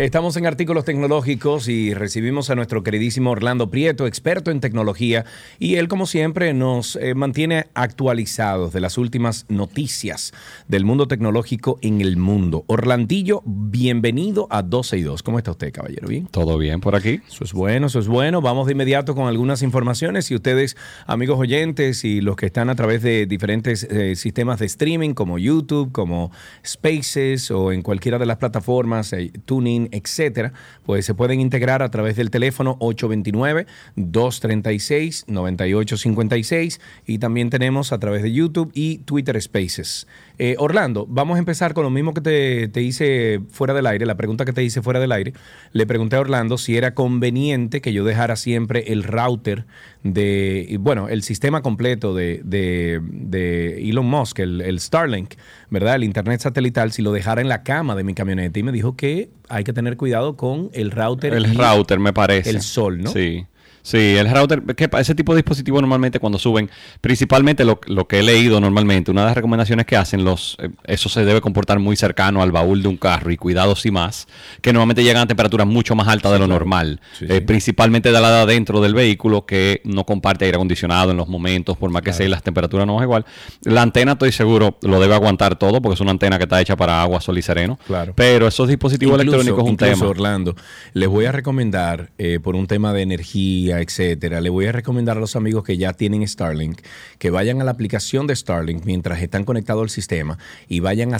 Estamos en artículos tecnológicos y recibimos a nuestro queridísimo Orlando Prieto, experto en tecnología, y él como siempre nos eh, mantiene actualizados de las últimas noticias del mundo tecnológico en el mundo. Orlandillo, bienvenido a 12 y 2. ¿Cómo está usted, caballero? ¿Bien? Todo bien por aquí. Eso es bueno, eso es bueno. Vamos de inmediato con algunas informaciones y ustedes, amigos oyentes y los que están a través de diferentes eh, sistemas de streaming como YouTube, como Spaces o en cualquiera de las plataformas, eh, Tuning, etcétera, pues se pueden integrar a través del teléfono 829-236-9856 y también tenemos a través de YouTube y Twitter Spaces. Eh, Orlando, vamos a empezar con lo mismo que te, te hice fuera del aire, la pregunta que te hice fuera del aire. Le pregunté a Orlando si era conveniente que yo dejara siempre el router de, bueno, el sistema completo de, de- de Elon Musk, el, el Starlink, ¿verdad? El Internet satelital, si lo dejara en la cama de mi camioneta. Y me dijo que hay que tener cuidado con el router. El router, me parece. El sol, ¿no? Sí. Sí, el router, que ese tipo de dispositivos normalmente cuando suben, principalmente lo, lo que he leído normalmente, una de las recomendaciones que hacen los, eh, eso se debe comportar muy cercano al baúl de un carro y cuidado sin más, que normalmente llegan a temperaturas mucho más altas de lo normal, Eh, principalmente de la de adentro del vehículo que no comparte aire acondicionado en los momentos, por más que sea y las temperaturas no es igual. La antena estoy seguro lo debe aguantar todo porque es una antena que está hecha para agua, sol y sereno. Claro. Pero esos dispositivos Incluso- electrónicos es un tema. Orlando, les voy a recomendar, eh, por un tema de energía, etcétera, le voy a recomendar a los amigos que ya tienen Starlink que vayan a la aplicación de Starlink mientras están conectados al sistema y vayan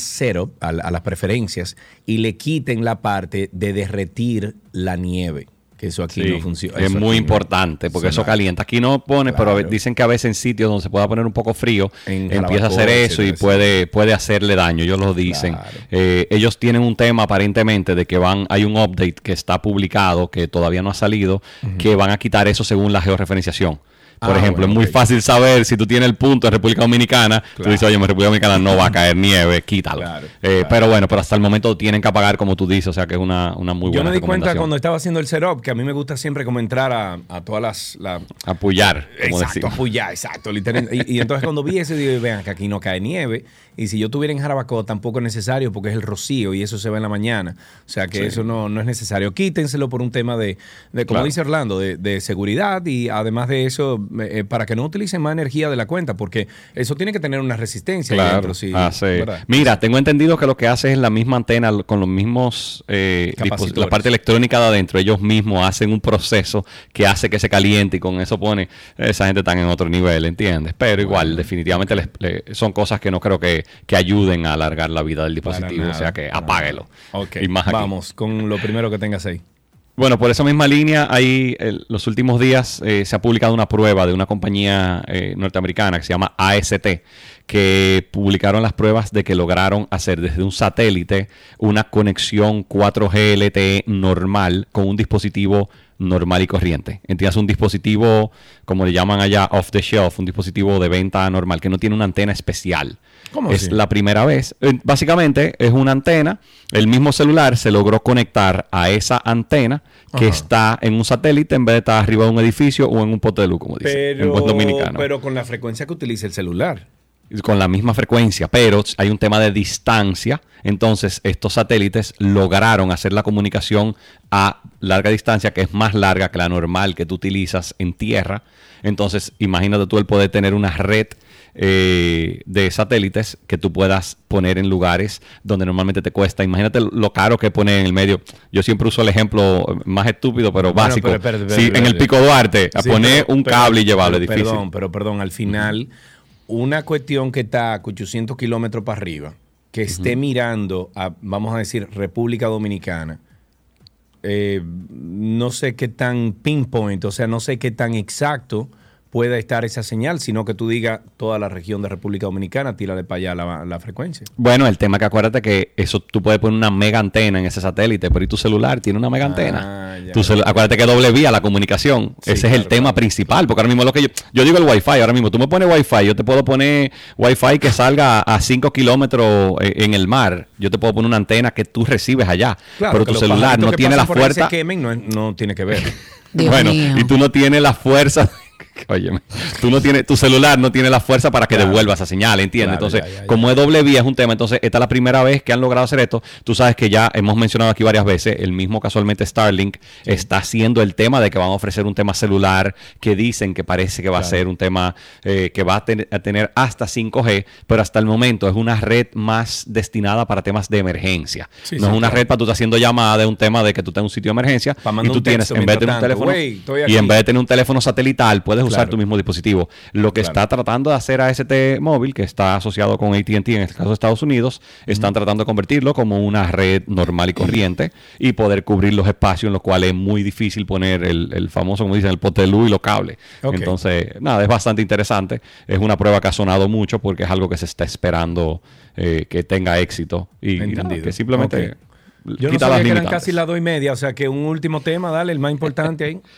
a la- a las preferencias, y le quiten la parte de derretir la nieve. Que eso aquí Sí, no funciona. Es muy importante porque eso calienta. Aquí no pone, pero dicen que a veces en sitios donde se pueda poner un poco frío, empieza a hacer eso y puede, puede hacerle daño. Ellos lo dicen. Eh, ellos tienen un tema aparentemente de que van, hay un update que está publicado, que todavía no ha salido, que van a quitar eso según la georreferenciación. Por Ah, ejemplo, bueno, es muy fácil saber si tú tienes el punto en República Dominicana. Tú Claro. dices, oye, en República Dominicana no va a caer nieve, quítalo. Eh, Pero bueno, pero hasta el momento tienen que apagar como tú dices, o sea que es una, una muy Yo buena me di cuenta cuando estaba haciendo el setup que a mí me gusta siempre como entrar a, a todas las... la- Apoyar, como Exacto, apoyar, exacto. literal. Y, y entonces cuando vi eso, digo, vean que aquí no cae nieve. Y si yo estuviera en Jarabacoa, tampoco es necesario porque es el rocío y eso se ve en la mañana. O sea que Sí. eso no, no es necesario. Quítenselo por un tema de, de como Claro. dice Orlando, de, de seguridad y además de eso, eh, para que no utilicen más energía de la cuenta, porque eso tiene que tener una resistencia Claro. dentro. sí, Ah, sí. Mira, tengo entendido que lo que hace es la misma antena con los mismos eh, la parte electrónica de adentro. Ellos mismos hacen un proceso que hace que se caliente y con eso pone esa gente están en otro nivel, ¿entiendes? Pero igual, definitivamente les- le- son cosas que no creo que, que ayuden a alargar la vida del dispositivo. nada, o sea que apáguelo. Ok, Y más aquí. vamos con lo primero que tengas ahí. Bueno, por esa misma línea, el- los últimos días eh, se ha publicado una prueba de una compañía eh, norteamericana que se llama AST, que publicaron las pruebas de que lograron hacer desde un satélite una conexión 4G LTE normal con un dispositivo normal y corriente. Entiendes, un dispositivo, como le llaman allá, off the shelf, un dispositivo de venta normal que no tiene una antena especial. ¿Cómo es así? la primera vez. Eh, Básicamente es una antena. El mismo celular se logró conectar a esa antena que Ajá. está en un satélite en vez de estar arriba de un edificio o en un pote de luz, como dice en buen Pero, dominicano. pero con la frecuencia que utiliza el celular. con la misma frecuencia, pero hay un tema de distancia. Entonces, estos satélites lograron hacer la comunicación a larga distancia, que es más larga que la normal que tú utilizas en tierra. Entonces, imagínate tú el poder tener una red eh, de satélites que tú puedas poner en lugares donde normalmente te cuesta. Imagínate lo caro que pone en el medio. Yo siempre uso el ejemplo más estúpido, pero Bueno, básico. pero Sí, en el Pico Duarte, a Sí, poner un cable y llevarlo es difícil. Perdón, pero perdón, al final, una cuestión que está a 800 kilómetros para arriba, que esté mirando a, vamos a decir, República Dominicana, eh, no sé qué tan pinpoint, o sea, no sé qué tan exacto pueda estar esa señal, sino que tú digas toda la región de República Dominicana, tírale para allá la, la frecuencia. Bueno, el tema que acuérdate que eso tú puedes poner una mega antena en ese satélite, pero y tu celular tiene una mega antena. ya. Tu celu- acuérdate que doble vía la comunicación. Sí, ese es el claro, tema principal, porque ahora mismo lo que yo yo digo el Wi-Fi, ahora mismo tú me pones Wi-Fi, yo te puedo poner Wi-Fi que salga a 5 kilómetros eh, en el mar. Yo te puedo poner una antena que tú recibes allá, Claro, pero tu celular no que tiene la fuerza. No tiene que ver. bueno, y tú no tienes la fuerza. Óyeme, tú no tienes, tu celular no tiene la fuerza para que Claro. devuelva esa señal, ¿entiendes? Claro, entonces, ya, ya, ya. como es doble vía, es un tema. Entonces, esta es la primera vez que han logrado hacer esto. Tú sabes que ya hemos mencionado aquí varias veces, el mismo casualmente Starlink está haciendo el tema de que van a ofrecer un tema celular que dicen que parece que va a ser un tema eh, que va a, ten- a tener hasta 5G, pero hasta el momento es una red más destinada para temas de emergencia. Sí, no sí, es una red para tú estar haciendo llamada de un tema de que tú estás en un sitio de emergencia y tú tienes, en vez de un teléfono, "Güey, estoy y aquí". en vez de tener un teléfono satelital, puedes usar Claro. tu mismo dispositivo. Lo que Claro. está tratando de hacer AST móvil, que está asociado con AT&T en este caso de Estados Unidos, están tratando de convertirlo como una red normal y corriente y poder cubrir los espacios en los cuales es muy difícil poner el, el famoso, como dicen, el pote de luz y los cables. Entonces, nada, es bastante interesante. Es una prueba que ha sonado mucho porque es algo que se está esperando eh, que tenga éxito y, y nada, Entendido. que simplemente Ok. Yo no sabía que eran casi las dos y media, o sea que un último tema, dale, el más importante ahí.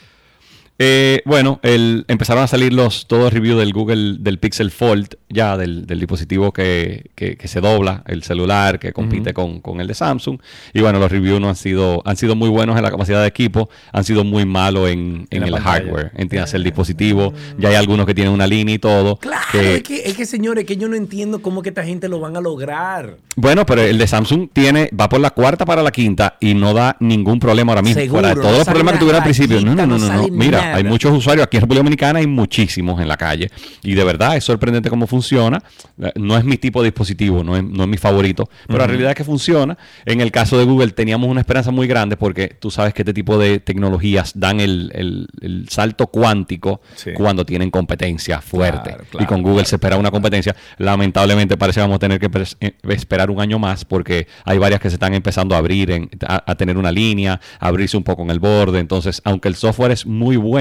Eh, bueno, el, empezaron a salir los todos reviews del Google del Pixel Fold, ya del, del dispositivo que, que- que se dobla, el celular que compite con, con el de Samsung. Y bueno, los reviews no han sido, han sido muy buenos en la capacidad de equipo, han sido muy malos en, en el pantalla. hardware. Entiendes, el dispositivo, ya hay algunos que tienen una línea y todo. Claro, que- es, que, es que señores, que yo no entiendo cómo que esta gente lo van a lograr. Bueno, pero el de Samsung tiene, va por la cuarta para la quinta y no da ningún problema ahora mismo. Seguro, Fuera de no todos los problemas que tuvieron al principio. No, no, no, no no. Mira, hay muchos usuarios aquí en República Dominicana, hay muchísimos en la calle. Y de verdad es sorprendente cómo funciona. Eh, No es mi tipo de dispositivo, no es, no es mi favorito, pero la realidad es que funciona. En el caso de Google teníamos una esperanza muy grande porque tú sabes que este tipo de tecnologías dan el, el- el salto cuántico Sí. cuando tienen competencia fuerte. Claro, y con Google se espera una competencia. Lamentablemente parece que vamos a tener que eh, esperar un año más porque hay varias que se están empezando a abrir, en- a, a tener una línea, a abrirse un poco en el borde. Entonces, aunque el software es muy bueno,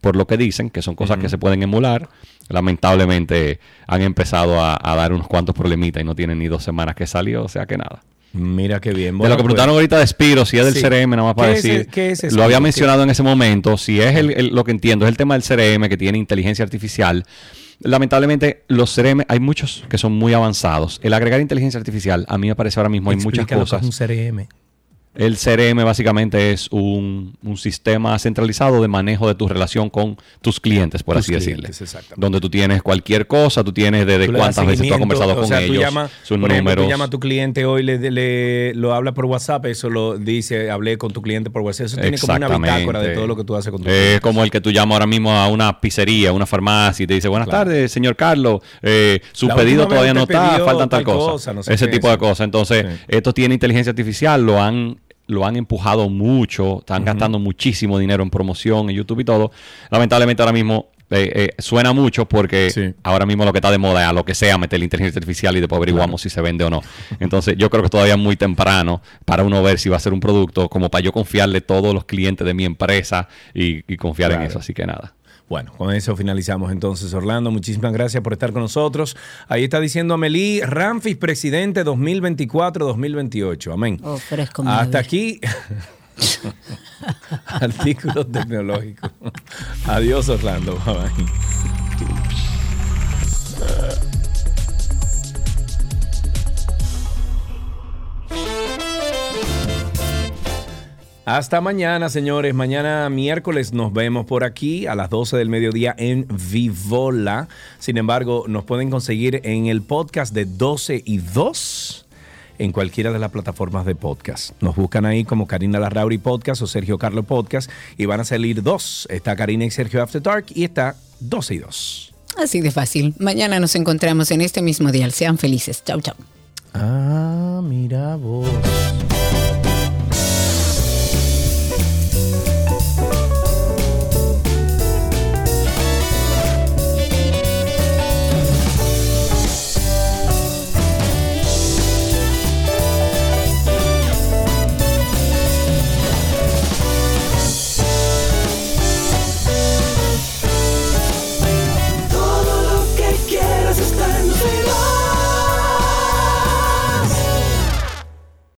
por lo que dicen, que son cosas que se pueden emular, lamentablemente han empezado a, a dar unos cuantos problemitas y no tienen ni dos semanas que salió, o sea que nada. Mira qué bien. de Bueno, lo que pues, preguntaron ahorita de Spiro, si es del sí. CRM, nada más para ¿Qué es decir. el- qué es lo había mencionado en ese momento. Si es el- el- lo que entiendo, es el tema del CRM que tiene inteligencia artificial. Lamentablemente, los CRM, hay muchos que son muy avanzados. El agregar inteligencia artificial, a mí me parece ahora mismo, hay muchas explica lo que cosas. es un CRM. El CRM básicamente es un, un sistema centralizado de manejo de tu relación con tus clientes, por Tus así exactamente. Donde tú tienes cualquier cosa, tú tienes desde Tú cuántas veces tú has conversado con sea, tú ellos, llamas, sus por ejemplo, números. tú llamas a tu cliente hoy, le, le- lo habla por WhatsApp, eso lo dice, hablé con tu cliente por WhatsApp. Eso tiene como una bitácora de todo lo que tú haces con tu Es cliente. como el que tú llamas ahora mismo a una pizzería, a una farmacia y te dice, buenas Claro. tardes, señor Carlos, eh, su La pedido todavía no está, faltan tal cosa. cosa, no sé Ese tipo de cosas. Entonces, esto tiene inteligencia artificial, lo han lo han empujado mucho, están gastando muchísimo dinero en promoción, en YouTube y todo. Lamentablemente ahora mismo eh, eh, suena mucho porque ahora mismo lo que está de moda es a lo que sea meter la inteligencia artificial y después averiguamos si se vende o no. Entonces yo creo que todavía es muy temprano para uno ver si va a ser un producto como para yo confiarle todos los clientes de mi empresa y, y confiar en eso. Así que nada. Bueno, con eso finalizamos entonces, Orlando. Muchísimas gracias por estar con nosotros. Ahí está diciendo Amelie Ramfis, presidente 2024-2028. Amén. Oh, Hasta aquí. Artículos tecnológicos. Adiós, Orlando. Bye bye. Hasta mañana, señores. Mañana miércoles nos vemos por aquí a las 12 del mediodía en Vivola. Sin embargo, nos pueden conseguir en el podcast de 12 y 2 en cualquiera de las plataformas de podcast. Nos buscan ahí como Karina Larrauri Podcast o Sergio Carlo Podcast y van a salir dos. Está Karina y Sergio After Dark y está 12 y 2. Así de fácil. Mañana nos encontramos en este mismo día. Sean felices. Chau, chau. Ah, mira vos.